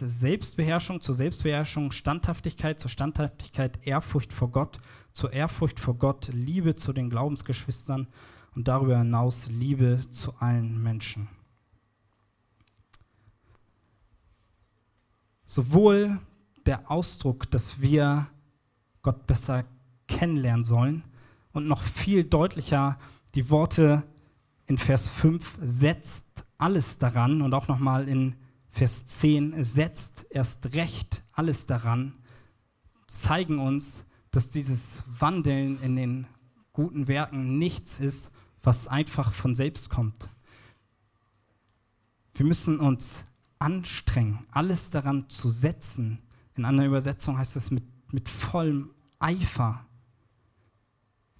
Selbstbeherrschung, zur Selbstbeherrschung Standhaftigkeit, zur Standhaftigkeit Ehrfurcht vor Gott, zur Ehrfurcht vor Gott Liebe zu den Glaubensgeschwistern und darüber hinaus Liebe zu allen Menschen. Sowohl der Ausdruck, dass wir Gott besser kennenlernen sollen. Und noch viel deutlicher die Worte in Vers 5, setzt alles daran und auch nochmal in Vers 10, setzt erst recht alles daran, zeigen uns, dass dieses Wandeln in den guten Werken nichts ist, was einfach von selbst kommt. Wir müssen uns anstrengen, alles daran zu setzen, in einer Übersetzung heißt es mit, mit vollem Eifer.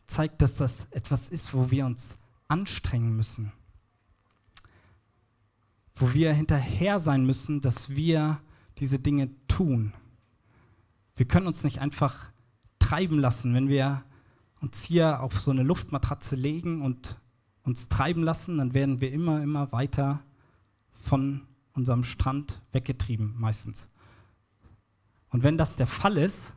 Zeigt, dass das etwas ist, wo wir uns anstrengen müssen. Wo wir hinterher sein müssen, dass wir diese Dinge tun. Wir können uns nicht einfach treiben lassen, wenn wir uns hier auf so eine Luftmatratze legen und uns treiben lassen, dann werden wir immer, immer weiter von unserem Strand weggetrieben, meistens. Und wenn das der Fall ist,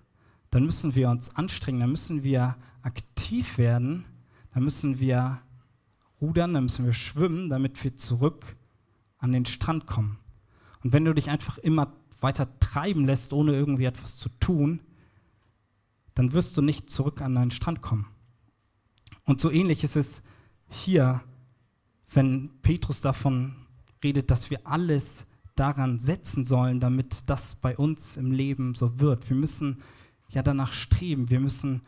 dann müssen wir uns anstrengen, dann müssen wir aktiv werden, dann müssen wir rudern, dann müssen wir schwimmen, damit wir zurück an den Strand kommen. Und wenn du dich einfach immer weiter treiben lässt, ohne irgendwie etwas zu tun, dann wirst du nicht zurück an deinen Strand kommen. Und so ähnlich ist es hier, wenn Petrus davon redet, dass wir alles daran setzen sollen, damit das bei uns im Leben so wird. Wir müssen ja danach streben, wir müssen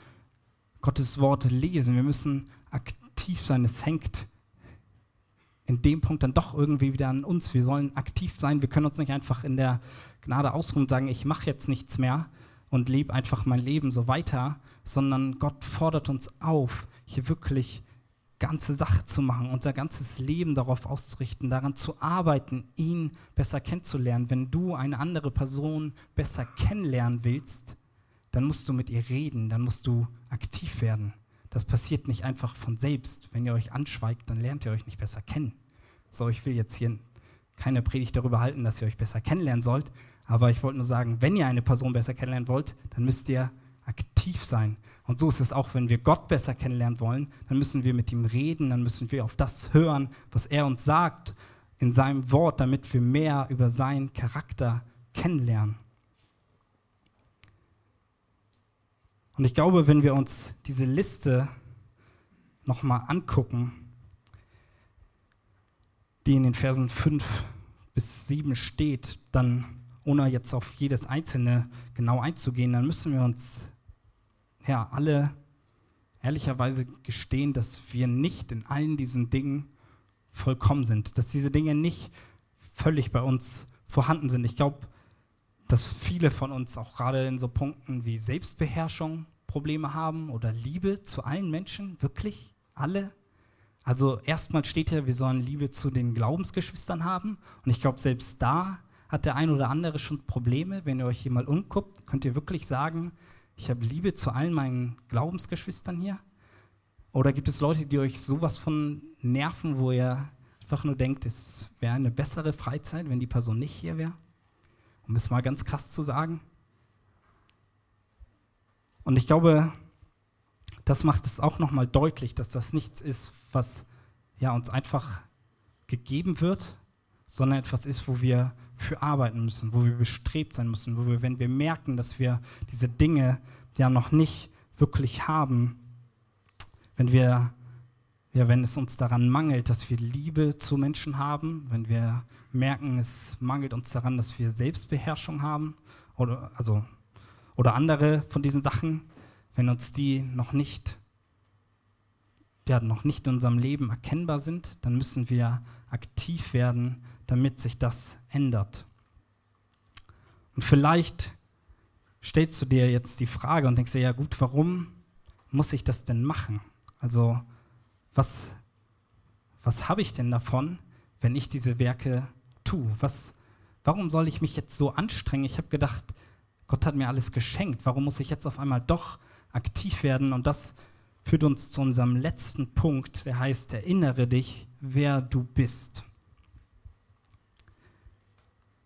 Gottes Worte lesen, wir müssen aktiv sein. Es hängt in dem Punkt dann doch irgendwie wieder an uns. Wir sollen aktiv sein, wir können uns nicht einfach in der Gnade ausruhen und sagen, ich mache jetzt nichts mehr und lebe einfach mein Leben so weiter, sondern Gott fordert uns auf, hier wirklich ganze Sache zu machen, unser ganzes Leben darauf auszurichten, daran zu arbeiten, ihn besser kennenzulernen. Wenn du eine andere Person besser kennenlernen willst, dann musst du mit ihr reden, dann musst du aktiv werden. Das passiert nicht einfach von selbst. Wenn ihr euch anschweigt, dann lernt ihr euch nicht besser kennen. So, ich will jetzt hier keine Predigt darüber halten, dass ihr euch besser kennenlernen sollt, aber ich wollte nur sagen, wenn ihr eine Person besser kennenlernen wollt, dann müsst ihr aktiv sein. Und so ist es auch, wenn wir Gott besser kennenlernen wollen, dann müssen wir mit ihm reden, dann müssen wir auf das hören, was er uns sagt in seinem Wort, damit wir mehr über seinen Charakter kennenlernen. Und ich glaube, wenn wir uns diese Liste nochmal angucken, die in den Versen 5 bis 7 steht, dann, ohne jetzt auf jedes einzelne genau einzugehen, dann müssen wir uns ja alle ehrlicherweise gestehen, dass wir nicht in allen diesen Dingen vollkommen sind, dass diese Dinge nicht völlig bei uns vorhanden sind. Ich glaube, dass viele von uns auch gerade in so Punkten wie Selbstbeherrschung Probleme haben oder Liebe zu allen Menschen, wirklich alle. Also erstmal steht ja, wir sollen Liebe zu den Glaubensgeschwistern haben und ich glaube, selbst da hat der ein oder andere schon Probleme. Wenn ihr euch hier mal umguckt, könnt ihr wirklich sagen, ich habe Liebe zu allen meinen Glaubensgeschwistern hier? Oder gibt es Leute, die euch sowas von nerven, wo ihr einfach nur denkt, es wäre eine bessere Freizeit, wenn die Person nicht hier wäre? Um es mal ganz krass zu sagen. Und ich glaube, das macht es auch nochmal deutlich, dass das nichts ist, was ja, uns einfach gegeben wird, sondern etwas ist, wo wir für arbeiten müssen, wo wir bestrebt sein müssen, wo wir, wenn wir merken, dass wir diese Dinge ja noch nicht wirklich haben, wenn wir, ja, wenn es uns daran mangelt, dass wir Liebe zu Menschen haben, wenn wir merken, es mangelt uns daran, dass wir Selbstbeherrschung haben oder, also, oder andere von diesen Sachen, wenn uns die noch nicht, ja, noch nicht in unserem Leben erkennbar sind, dann müssen wir aktiv werden, damit sich das ändert. Und vielleicht stellst du dir jetzt die Frage und denkst dir, ja gut, warum muss ich das denn machen? Also was, was habe ich denn davon, wenn ich diese Werke tue? Was, warum soll ich mich jetzt so anstrengen? Ich habe gedacht, Gott hat mir alles geschenkt. Warum muss ich jetzt auf einmal doch aktiv werden? Und das führt uns zu unserem letzten Punkt, der heißt, erinnere dich, wer du bist.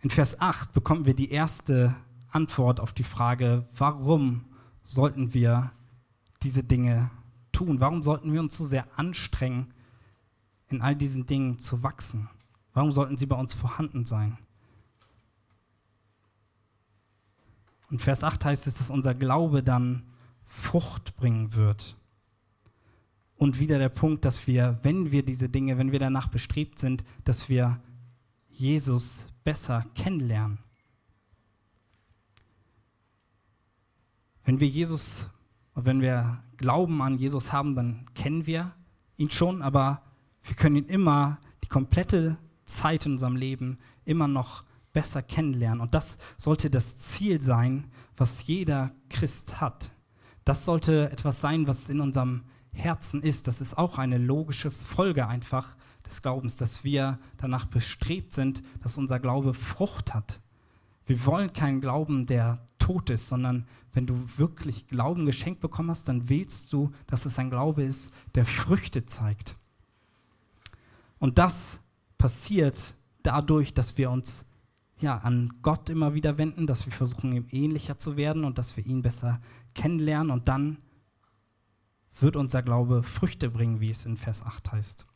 In Vers 8 bekommen wir die erste Antwort auf die Frage, warum sollten wir diese Dinge tun? Warum sollten wir uns so sehr anstrengen, in all diesen Dingen zu wachsen? Warum sollten sie bei uns vorhanden sein? Und Vers 8 heißt es, dass unser Glaube dann Frucht bringen wird. Und wieder der Punkt, dass wir, wenn wir diese Dinge, wenn wir danach bestrebt sind, dass wir Jesus besser kennenlernen. Wenn wir Jesus, wenn wir Glauben an Jesus haben, dann kennen wir ihn schon, aber wir können ihn immer die komplette Zeit in unserem Leben immer noch besser kennenlernen. Und das sollte das Ziel sein, was jeder Christ hat. Das sollte etwas sein, was in unserem Herzen ist. Das ist auch eine logische Folge einfach des Glaubens, dass wir danach bestrebt sind, dass unser Glaube Frucht hat. Wir wollen keinen Glauben, der tot ist, sondern wenn du wirklich Glauben geschenkt bekommen hast, dann willst du, dass es ein Glaube ist, der Früchte zeigt. Und das passiert dadurch, dass wir uns ja, an Gott immer wieder wenden, dass wir versuchen, ihm ähnlicher zu werden und dass wir ihn besser kennenlernen und dann wird unser Glaube Früchte bringen, wie es in Vers 8 heißt.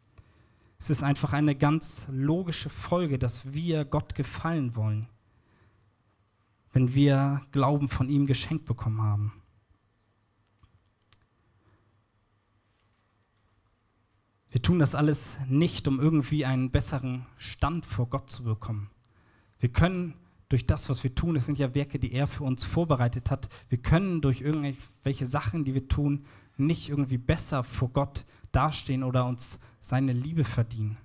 Es ist einfach eine ganz logische Folge, dass wir Gott gefallen wollen, wenn wir Glauben von ihm geschenkt bekommen haben. Wir tun das alles nicht, um irgendwie einen besseren Stand vor Gott zu bekommen. Wir können durch das, was wir tun, es sind ja Werke, die er für uns vorbereitet hat, wir können durch irgendwelche Sachen, die wir tun, nicht irgendwie besser vor Gott dastehen oder uns seine Liebe verdienen.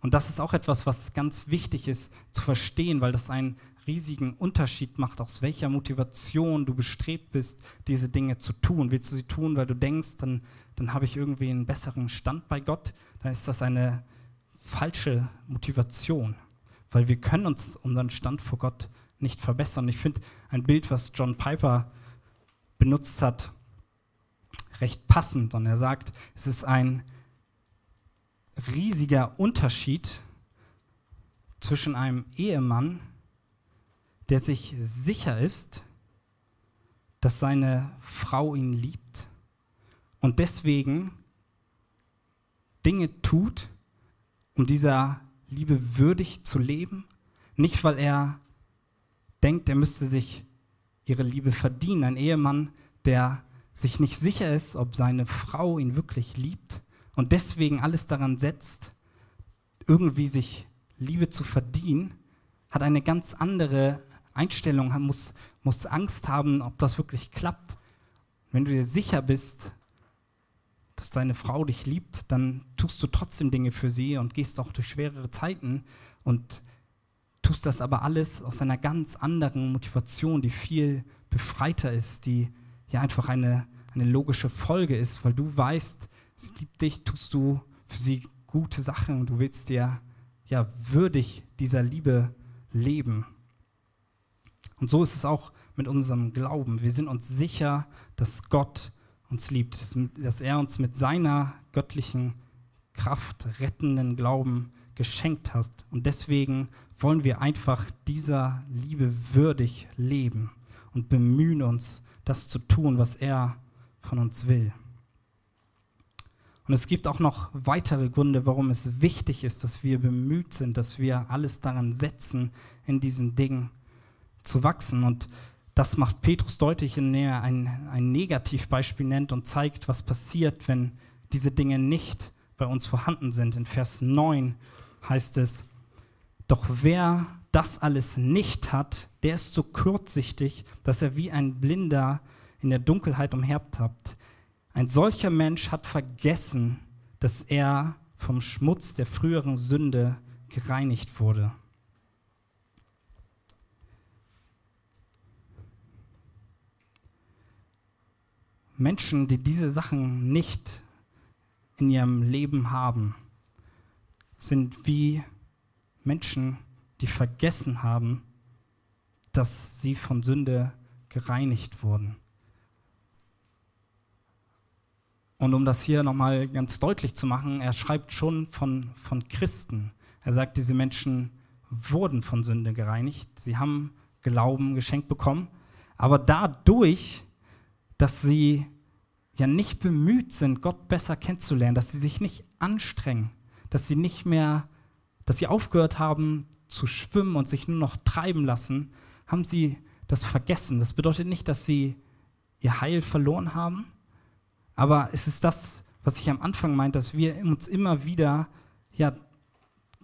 Und das ist auch etwas, was ganz wichtig ist zu verstehen, weil das einen riesigen Unterschied macht, aus welcher Motivation du bestrebt bist, diese Dinge zu tun. Willst du sie tun, weil du denkst, dann, dann habe ich irgendwie einen besseren Stand bei Gott, dann ist das eine falsche Motivation, weil wir können uns unseren Stand vor Gott nicht verbessern. Ich finde ein Bild, was John Piper benutzt hat, recht passend. Und er sagt, es ist ein riesiger Unterschied zwischen einem Ehemann, der sich sicher ist, dass seine Frau ihn liebt und deswegen Dinge tut, um dieser Liebe würdig zu leben. Nicht, weil er denkt, er müsste sich ihre Liebe verdienen. Ein Ehemann, der sich nicht sicher ist, ob seine Frau ihn wirklich liebt und deswegen alles daran setzt, irgendwie sich Liebe zu verdienen, hat eine ganz andere Einstellung, muss, muss Angst haben, ob das wirklich klappt. Wenn du dir sicher bist, dass deine Frau dich liebt, dann tust du trotzdem Dinge für sie und gehst auch durch schwerere Zeiten und tust das aber alles aus einer ganz anderen Motivation, die viel befreiter ist, die ja einfach eine, eine logische Folge ist, weil du weißt, sie liebt dich, tust du für sie gute Sachen und du willst dir ja würdig dieser Liebe leben. Und so ist es auch mit unserem Glauben. Wir sind uns sicher, dass Gott uns liebt, dass er uns mit seiner göttlichen Kraft rettenden Glauben geschenkt hat. Und deswegen wollen wir einfach dieser Liebe würdig leben und bemühen uns, das zu tun, was er von uns will. Und es gibt auch noch weitere Gründe, warum es wichtig ist, dass wir bemüht sind, dass wir alles daran setzen, in diesen Dingen zu wachsen. Und das macht Petrus deutlich, indem er ein, ein Negativbeispiel nennt und zeigt, was passiert, wenn diese Dinge nicht bei uns vorhanden sind. In Vers 9 heißt es, doch wer das alles nicht hat, der ist so kurzsichtig, dass er wie ein Blinder in der Dunkelheit umhertappt. Ein solcher Mensch hat vergessen, dass er vom Schmutz der früheren Sünde gereinigt wurde. Menschen, die diese Sachen nicht in ihrem Leben haben, sind wie Menschen, die vergessen haben, dass sie von Sünde gereinigt wurden. Und um das hier nochmal ganz deutlich zu machen, er schreibt schon von, von Christen. Er sagt, diese Menschen wurden von Sünde gereinigt. Sie haben Glauben geschenkt bekommen. Aber dadurch, dass sie ja nicht bemüht sind, Gott besser kennenzulernen, dass sie sich nicht anstrengen, dass sie nicht mehr, dass sie aufgehört haben zu schwimmen und sich nur noch treiben lassen, haben sie das vergessen. Das bedeutet nicht, dass sie ihr Heil verloren haben, aber es ist das, was ich am Anfang meinte, dass wir uns immer wieder, ja,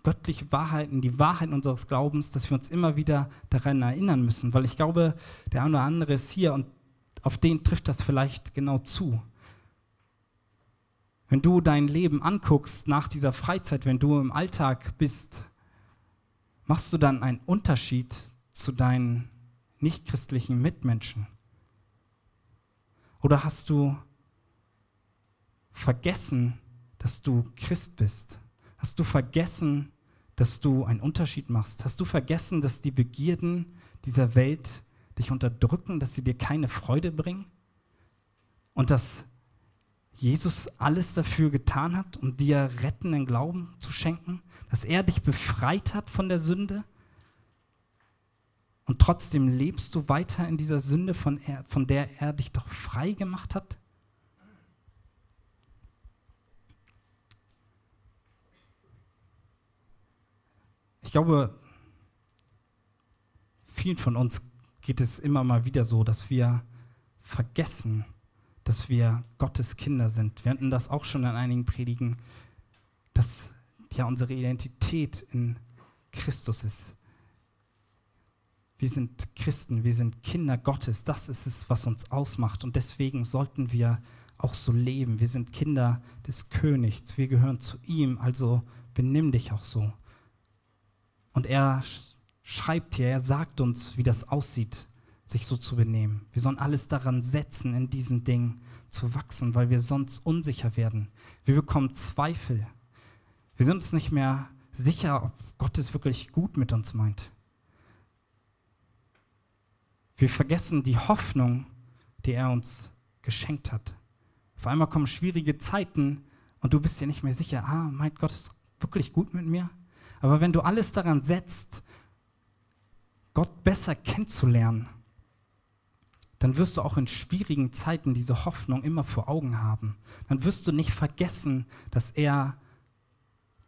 göttliche Wahrheiten, die Wahrheiten unseres Glaubens, dass wir uns immer wieder daran erinnern müssen, weil ich glaube, der eine oder andere ist hier und auf den trifft das vielleicht genau zu. Wenn du dein Leben anguckst nach dieser Freizeit, wenn du im Alltag bist, machst du dann einen Unterschied zu deinen nichtchristlichen Mitmenschen? Oder hast du vergessen, dass du Christ bist? Hast du vergessen, dass du einen Unterschied machst? Hast du vergessen, dass die Begierden dieser Welt dich unterdrücken, dass sie dir keine Freude bringen? Und dass Jesus alles dafür getan hat, um dir rettenden Glauben zu schenken? Dass er dich befreit hat von der Sünde? Und trotzdem lebst du weiter in dieser Sünde, von, er, von der er dich doch frei gemacht hat? Ich glaube, vielen von uns geht es immer mal wieder so, dass wir vergessen, dass wir Gottes Kinder sind. Wir hatten das auch schon in einigen Predigen, dass ja unsere Identität in Christus ist. Wir sind Christen, wir sind Kinder Gottes. Das ist es, was uns ausmacht. Und deswegen sollten wir auch so leben. Wir sind Kinder des Königs. Wir gehören zu ihm. Also benimm dich auch so. Und er schreibt hier, er sagt uns, wie das aussieht, sich so zu benehmen. Wir sollen alles daran setzen, in diesem Ding zu wachsen, weil wir sonst unsicher werden. Wir bekommen Zweifel. Wir sind uns nicht mehr sicher, ob Gott es wirklich gut mit uns meint. Wir vergessen die Hoffnung, die er uns geschenkt hat. Auf einmal kommen schwierige Zeiten und du bist dir nicht mehr sicher, ah, meint Gott es wirklich gut mit mir? Aber wenn du alles daran setzt, Gott besser kennenzulernen, dann wirst du auch in schwierigen Zeiten diese Hoffnung immer vor Augen haben. Dann wirst du nicht vergessen, dass er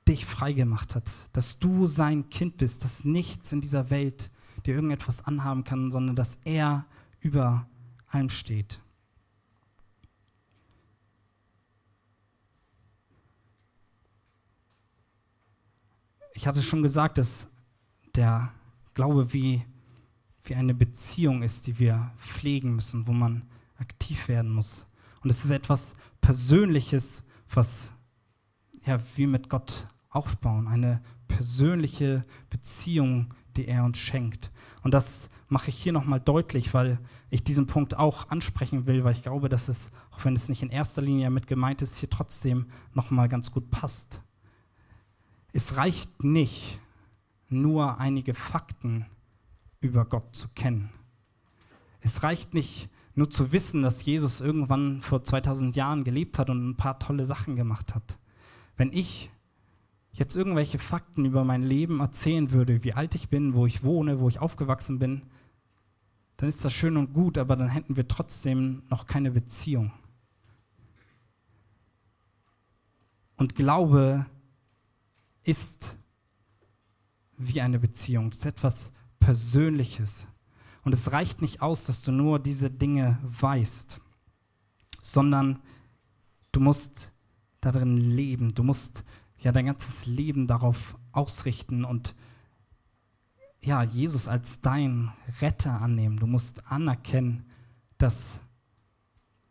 dich freigemacht hat, dass du sein Kind bist, dass nichts in dieser Welt dir irgendetwas anhaben kann, sondern dass er über allem steht. Ich hatte schon gesagt, dass der Glaube wie, wie eine Beziehung ist, die wir pflegen müssen, wo man aktiv werden muss. Und es ist etwas Persönliches, was ja, wir mit Gott aufbauen, eine persönliche Beziehung, die er uns schenkt. Und das mache ich hier nochmal deutlich, weil ich diesen Punkt auch ansprechen will, weil ich glaube, dass es, auch wenn es nicht in erster Linie mit gemeint ist, hier trotzdem nochmal ganz gut passt. Es reicht nicht, nur einige Fakten über Gott zu kennen. Es reicht nicht nur zu wissen, dass Jesus irgendwann vor 2000 Jahren gelebt hat und ein paar tolle Sachen gemacht hat. Wenn ich jetzt irgendwelche Fakten über mein Leben erzählen würde, wie alt ich bin, wo ich wohne, wo ich aufgewachsen bin, dann ist das schön und gut, aber dann hätten wir trotzdem noch keine Beziehung. Und Glaube ist wie eine Beziehung. Es ist etwas Persönliches. Und es reicht nicht aus, dass du nur diese Dinge weißt, sondern du musst darin leben. Du musst ja dein ganzes Leben darauf ausrichten und ja, Jesus als dein Retter annehmen. Du musst anerkennen, dass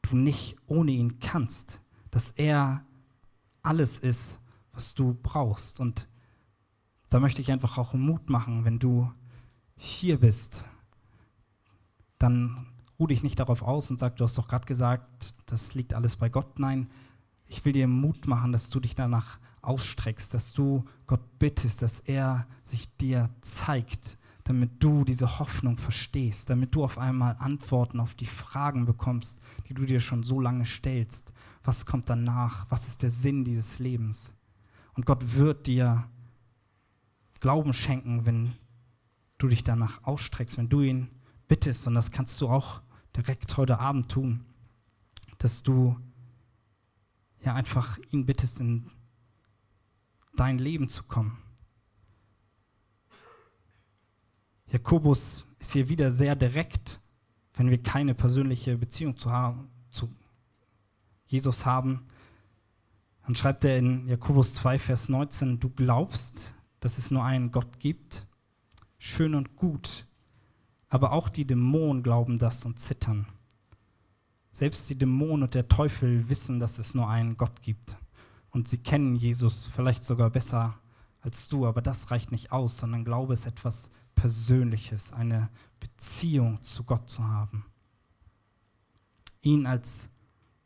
du nicht ohne ihn kannst, dass er alles ist, was du brauchst. Und da möchte ich einfach auch Mut machen, wenn du hier bist, dann ruh dich nicht darauf aus und sag, du hast doch gerade gesagt, das liegt alles bei Gott. Nein, ich will dir Mut machen, dass du dich danach ausstreckst, dass du Gott bittest, dass er sich dir zeigt, damit du diese Hoffnung verstehst, damit du auf einmal Antworten auf die Fragen bekommst, die du dir schon so lange stellst. Was kommt danach? Was ist der Sinn dieses Lebens? Und Gott wird dir Glauben schenken, wenn du dich danach ausstreckst, wenn du ihn bittest. Und das kannst du auch direkt heute Abend tun, dass du ja einfach ihn bittest, in dein Leben zu kommen. Jakobus ist hier wieder sehr direkt, wenn wir keine persönliche Beziehung zu, haben, zu Jesus haben. Dann schreibt er in Jakobus 2, Vers 19, du glaubst, dass es nur einen Gott gibt, schön und gut, aber auch die Dämonen glauben das und zittern. Selbst die Dämonen und der Teufel wissen, dass es nur einen Gott gibt. Und sie kennen Jesus vielleicht sogar besser als du, aber das reicht nicht aus, sondern Glaube ist etwas Persönliches, eine Beziehung zu Gott zu haben. Ihn als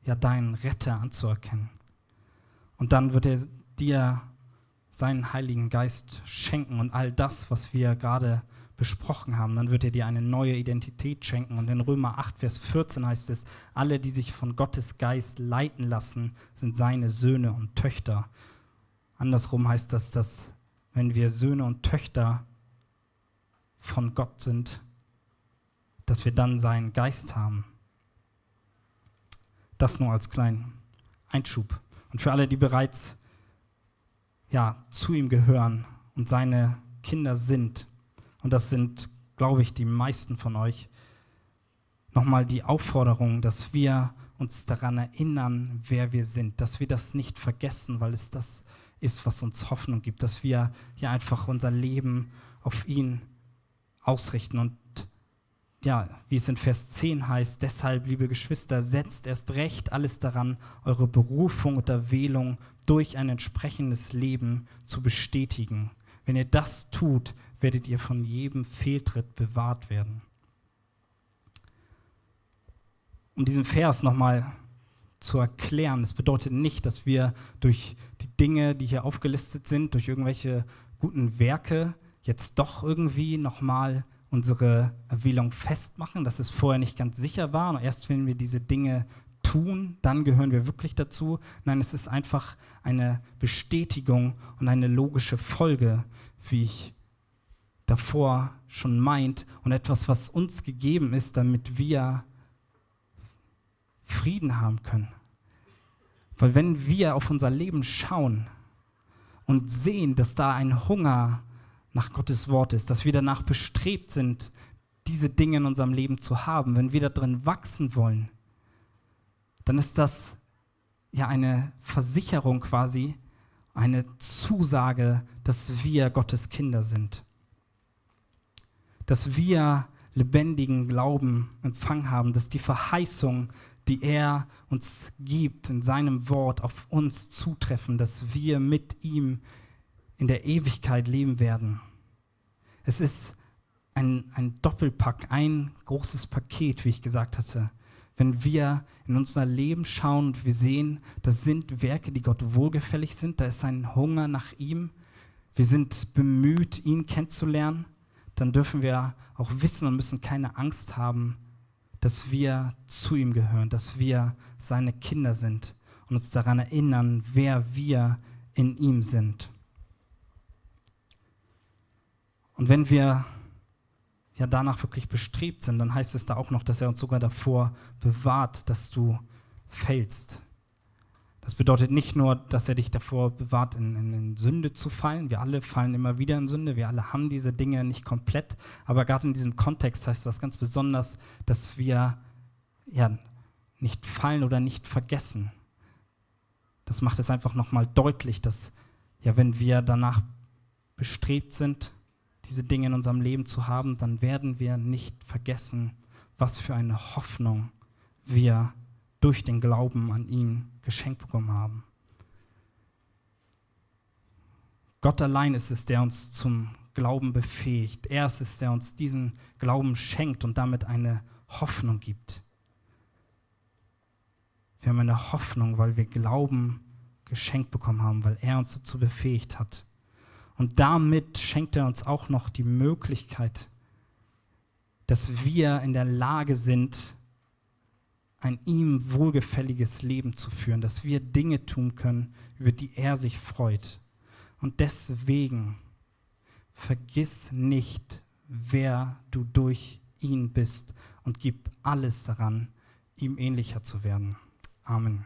ja deinen Retter anzuerkennen. Und dann wird er dir seinen Heiligen Geist schenken und all das, was wir gerade besprochen haben, dann wird er dir eine neue Identität schenken. Und in Römer 8, Vers 14 heißt es, alle, die sich von Gottes Geist leiten lassen, sind seine Söhne und Töchter. Andersrum heißt das, dass wenn wir Söhne und Töchter von Gott sind, dass wir dann seinen Geist haben. Das nur als kleinen Einschub. Und für alle, die bereits ja, zu ihm gehören und seine Kinder sind, und das sind, glaube ich, die meisten von euch, nochmal die Aufforderung, dass wir uns daran erinnern, wer wir sind, dass wir das nicht vergessen, weil es das ist, was uns Hoffnung gibt, dass wir hier einfach unser Leben auf ihn ausrichten. Und ja, wie es in Vers 10 heißt, deshalb, liebe Geschwister, setzt erst recht alles daran, eure Berufung und Erwählung durch ein entsprechendes Leben zu bestätigen. Wenn ihr das tut, werdet ihr von jedem Fehltritt bewahrt werden. Um diesen Vers nochmal zu erklären, es bedeutet nicht, dass wir durch die Dinge, die hier aufgelistet sind, durch irgendwelche guten Werke jetzt doch irgendwie nochmal unsere Erwählung festmachen, dass es vorher nicht ganz sicher war. Und erst wenn wir diese Dinge tun, dann gehören wir wirklich dazu. Nein, es ist einfach eine Bestätigung und eine logische Folge, wie ich davor schon meint und etwas, was uns gegeben ist, damit wir Frieden haben können. Weil wenn wir auf unser Leben schauen und sehen, dass da ein Hunger nach Gottes Wort ist, dass wir danach bestrebt sind, diese Dinge in unserem Leben zu haben, wenn wir da drin wachsen wollen, dann ist das ja eine Versicherung quasi, eine Zusage, dass wir Gottes Kinder sind. Dass wir lebendigen Glauben empfangen haben, dass die Verheißung, die er uns gibt in seinem Wort, auf uns zutreffen, dass wir mit ihm in der Ewigkeit leben werden. Es ist ein, ein Doppelpack, ein großes Paket, wie ich gesagt hatte. Wenn wir in unser Leben schauen und wir sehen, das sind Werke, die Gott wohlgefällig sind, da ist ein Hunger nach ihm, wir sind bemüht, ihn kennenzulernen, dann dürfen wir auch wissen und müssen keine Angst haben, dass wir zu ihm gehören, dass wir seine Kinder sind und uns daran erinnern, wer wir in ihm sind. Und wenn wir ja danach wirklich bestrebt sind, dann heißt es da auch noch, dass er uns sogar davor bewahrt, dass du fällst. Das bedeutet nicht nur, dass er dich davor bewahrt, in, in, in, Sünde zu fallen. Wir alle fallen immer wieder in Sünde. Wir alle haben diese Dinge nicht komplett. Aber gerade in diesem Kontext heißt das ganz besonders, dass wir ja, nicht fallen oder nicht vergessen. Das macht es einfach nochmal deutlich, dass ja, wenn wir danach bestrebt sind, diese Dinge in unserem Leben zu haben, dann werden wir nicht vergessen, was für eine Hoffnung wir durch den Glauben an ihn geschenkt bekommen haben. Gott allein ist es, der uns zum Glauben befähigt. Er ist es, der uns diesen Glauben schenkt und damit eine Hoffnung gibt. Wir haben eine Hoffnung, weil wir Glauben geschenkt bekommen haben, weil er uns dazu befähigt hat. Und damit schenkt er uns auch noch die Möglichkeit, dass wir in der Lage sind, ein ihm wohlgefälliges Leben zu führen, dass wir Dinge tun können, über die er sich freut. Und deswegen vergiss nicht, wer du durch ihn bist und gib alles daran, ihm ähnlicher zu werden. Amen.